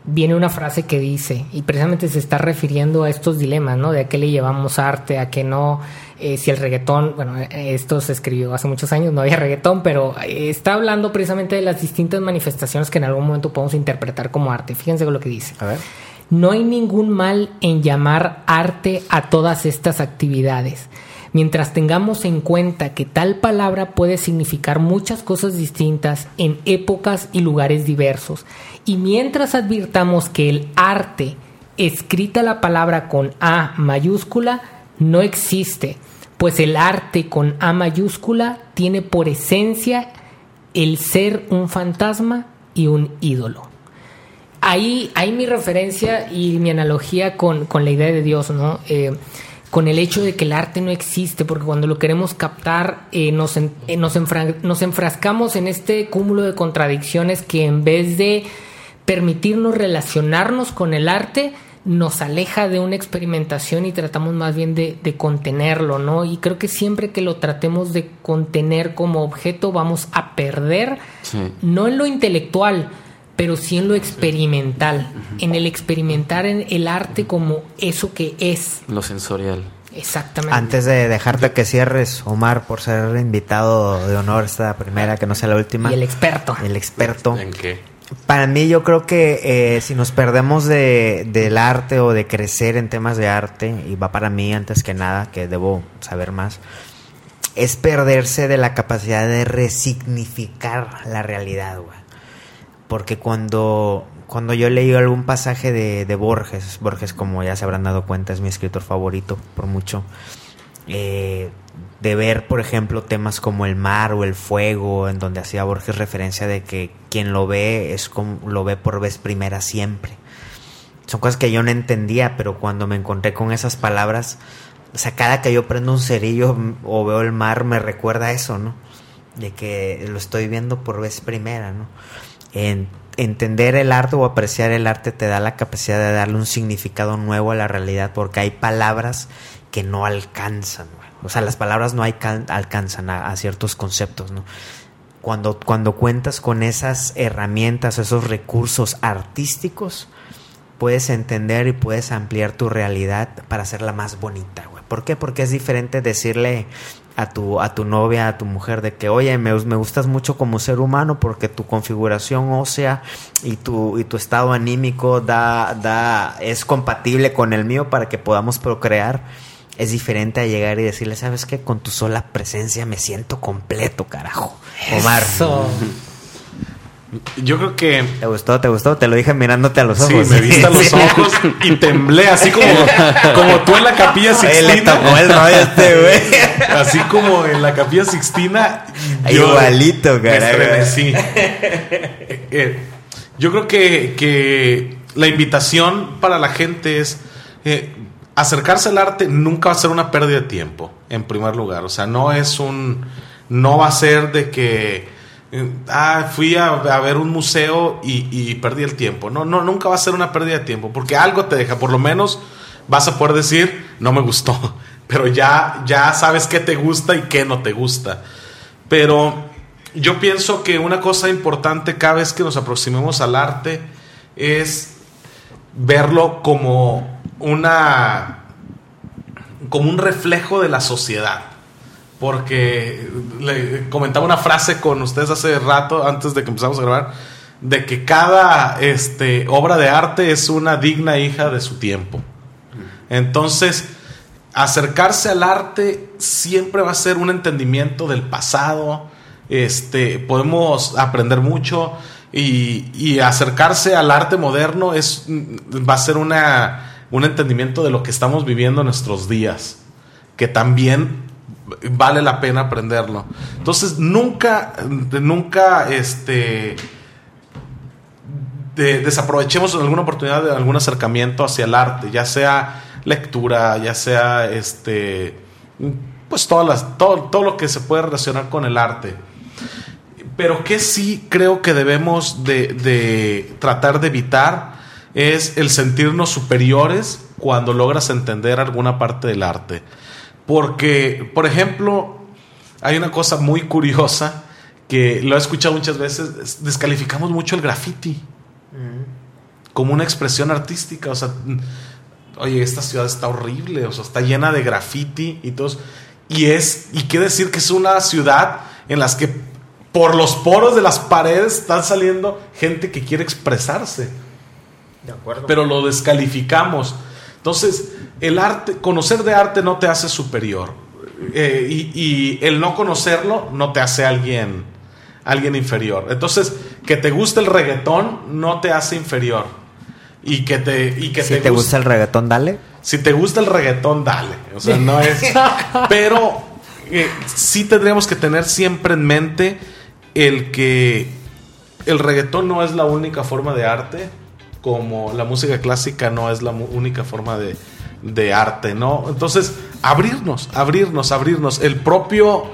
S4: viene una frase que dice, y precisamente se está refiriendo a estos dilemas, ¿no? De a qué le llevamos arte, a qué no, eh, si el reggaetón, bueno, esto se escribió hace muchos años, no había reggaetón, pero está hablando precisamente de las distintas manifestaciones que en algún momento podemos interpretar como arte. Fíjense lo que dice.
S3: A ver.
S4: No hay ningún mal en llamar arte a todas estas actividades. Mientras tengamos en cuenta que tal palabra puede significar muchas cosas distintas en épocas y lugares diversos, y mientras advirtamos que el arte, escrita la palabra con A mayúscula, no existe, pues el arte con A mayúscula tiene por esencia el ser un fantasma y un ídolo ahí, ahí mi referencia y mi analogía con, con la idea de Dios, ¿no? Eh, con el hecho de que el arte no existe, porque cuando lo queremos captar eh, nos, en- eh, nos, enfra- nos enfrascamos en este cúmulo de contradicciones que en vez de permitirnos relacionarnos con el arte, nos aleja de una experimentación y tratamos más bien de, de contenerlo, ¿no? Y creo que siempre que lo tratemos de contener como objeto vamos a perder,
S6: Sí.
S4: no en lo intelectual, pero sí en lo experimental, en el experimentar en el arte como eso que es,
S6: Lo sensorial.
S4: exactamente.
S3: Antes de dejarte que cierres, Omar, por ser invitado de honor esta primera, que no sea la última.
S4: y el experto.
S3: El experto.
S5: ¿En qué?
S3: Para mí yo creo que eh, si nos perdemos de, del arte o de crecer en temas de arte, y va para mí antes que nada, que debo saber más, es perderse de la capacidad de resignificar la realidad, güey. Porque cuando, cuando yo leí algún pasaje de, de Borges, Borges como ya se habrán dado cuenta es mi escritor favorito por mucho, eh, de ver, por ejemplo, temas como el mar o el fuego, en donde hacía Borges referencia de que quien lo ve es como lo ve por vez primera siempre. Son cosas que yo no entendía, pero cuando me encontré con esas palabras, o sea, cada que yo prendo un cerillo o veo el mar me recuerda eso, ¿no? De que lo estoy viendo por vez primera, ¿no? En- entender el arte o apreciar el arte te da la capacidad de darle un significado nuevo a la realidad porque hay palabras que no alcanzan. O sea, las palabras no alcan- alcanzan a, a ciertos conceptos, ¿no? Cuando, cuando cuentas con esas herramientas, esos recursos artísticos, puedes entender y puedes ampliar tu realidad para hacerla más bonita, güey. ¿Por qué? Porque es diferente decirle a tu, a tu novia, a tu mujer, de que, oye, me, me gustas mucho como ser humano porque tu configuración ósea y tu, y tu estado anímico da, da, es compatible con el mío para que podamos procrear. Es diferente a llegar y decirle, ¿sabes qué? Con tu sola presencia me siento completo, carajo. Omar.
S4: Eso.
S5: Yo creo que
S3: ¿Te gustó? ¿Te gustó? Te lo dije mirándote a los
S5: sí,
S3: ojos.
S5: me viste a los
S3: Sí.
S5: ojos y temblé, así como, como tú en la capilla
S3: Oye, le
S5: Sixtina.
S3: tocó el rollo este güey.
S5: Así como en la capilla Sixtina.
S3: Igualito, caray.
S5: estremecí. Eh, yo creo que, que la invitación para la gente es eh, acercarse al arte nunca va a ser una pérdida de tiempo, en primer lugar. O sea, no es un. No va a ser de que. Eh, Ah, fui a, ver un museo y, y perdí el tiempo. No, no, nunca va a ser una pérdida de tiempo, porque algo te deja, por lo menos vas a poder decir, no me gustó, pero ya, ya sabes qué te gusta y qué no te gusta. Pero yo pienso que una cosa importante cada vez que nos aproximemos al arte es verlo como una como un reflejo de la sociedad. Porque le comentaba una frase con ustedes hace rato, antes de que empezamos a grabar, de que cada este, obra de arte es una digna hija de su tiempo. Entonces, acercarse al arte siempre va a ser un entendimiento del pasado. Este, podemos aprender mucho y, acercarse al arte moderno es, va a ser una, un entendimiento de lo que estamos viviendo en nuestros días, que también vale la pena aprenderlo. Entonces, nunca, nunca, este, de- desaprovechemos alguna oportunidad de algún acercamiento hacia el arte, ya sea lectura, ya sea este pues todas las, todo, todo lo que se puede relacionar con el arte. Pero que sí creo que debemos de, de tratar de evitar es el sentirnos superiores cuando logras entender alguna parte del arte. Porque, por ejemplo, hay una cosa muy curiosa que lo he escuchado muchas veces, es- descalificamos mucho el graffiti como una expresión artística, o sea, mm, oye, esta ciudad está horrible, o sea, está llena de graffiti y todo, y es, y qué decir que es una ciudad en las que por los poros de las paredes están saliendo gente que quiere expresarse
S3: De acuerdo.
S5: pero lo descalificamos. Entonces, el arte, conocer de arte no te hace superior. Eh, y, y el no conocerlo no te hace alguien, alguien inferior. Entonces, que te guste el reggaetón no te hace inferior. Y que te, y que
S3: si te gusta el reggaetón, dale.
S5: si te gusta el reggaetón, dale. O sea, no es. Pero eh, sí tendríamos que tener siempre en mente el que el reggaetón no es la única forma de arte, como la música clásica no es la única forma de, de arte, ¿no? Entonces, abrirnos, abrirnos, abrirnos. El propio,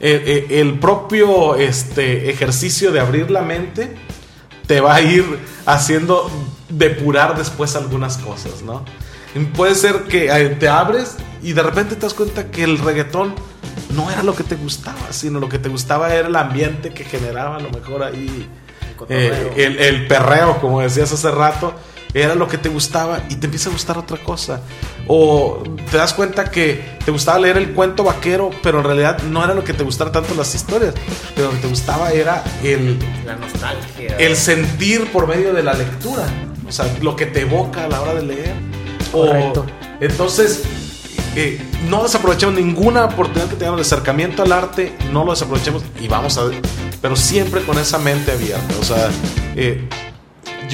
S5: eh, eh, el propio este, ejercicio de abrir la mente te va a ir haciendo depurar después algunas cosas, ¿no? Y Puede ser que eh, te abres y de repente te das cuenta que el reggaetón no era lo que te gustaba, sino lo que te gustaba era el ambiente que generaba a lo mejor ahí eh, el, el perreo, como decías hace rato, era lo que te gustaba y te empieza a gustar otra cosa. O te das cuenta que te gustaba leer el cuento vaquero, pero en realidad no era lo que te gustara tanto las historias, pero lo que te gustaba era el,
S3: La nostalgia.
S5: el sentir por medio de la lectura, o sea, lo que te evoca a la hora de leer. O-
S4: Correcto.
S5: entonces, eh, no desaprovechemos ninguna oportunidad que tengamos de acercamiento al arte, no lo desaprovechemos y vamos a, pero siempre con esa mente abierta, o sea, eh,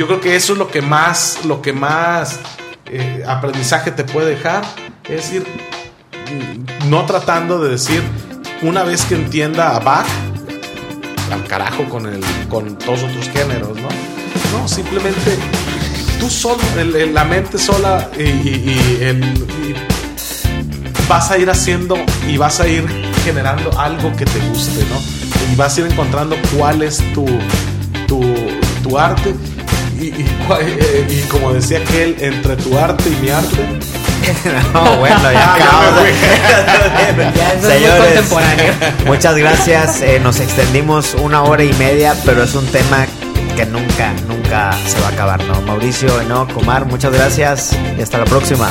S5: yo creo que eso es lo que más, lo que más eh, aprendizaje te puede dejar, es decir, no tratando de decir una vez que entienda a Bach al carajo con el con todos otros géneros, ¿no? No, simplemente tú solo, el- la mente sola y vas a ir haciendo y vas a ir generando algo que te guste, ¿no? Y vas a ir encontrando cuál es tu, tu, tu arte. Y, y cua- y como decía aquel, entre tu arte y mi arte,
S3: No, bueno, ya
S5: Ah,
S3: acabamos
S4: Ya, eso es muy contemporáneo.
S3: muchas gracias. Eh, nos extendimos una hora y media, pero es un tema que nunca, nunca se va a acabar, ¿no? Mauricio, no, Comar, muchas gracias y hasta la próxima.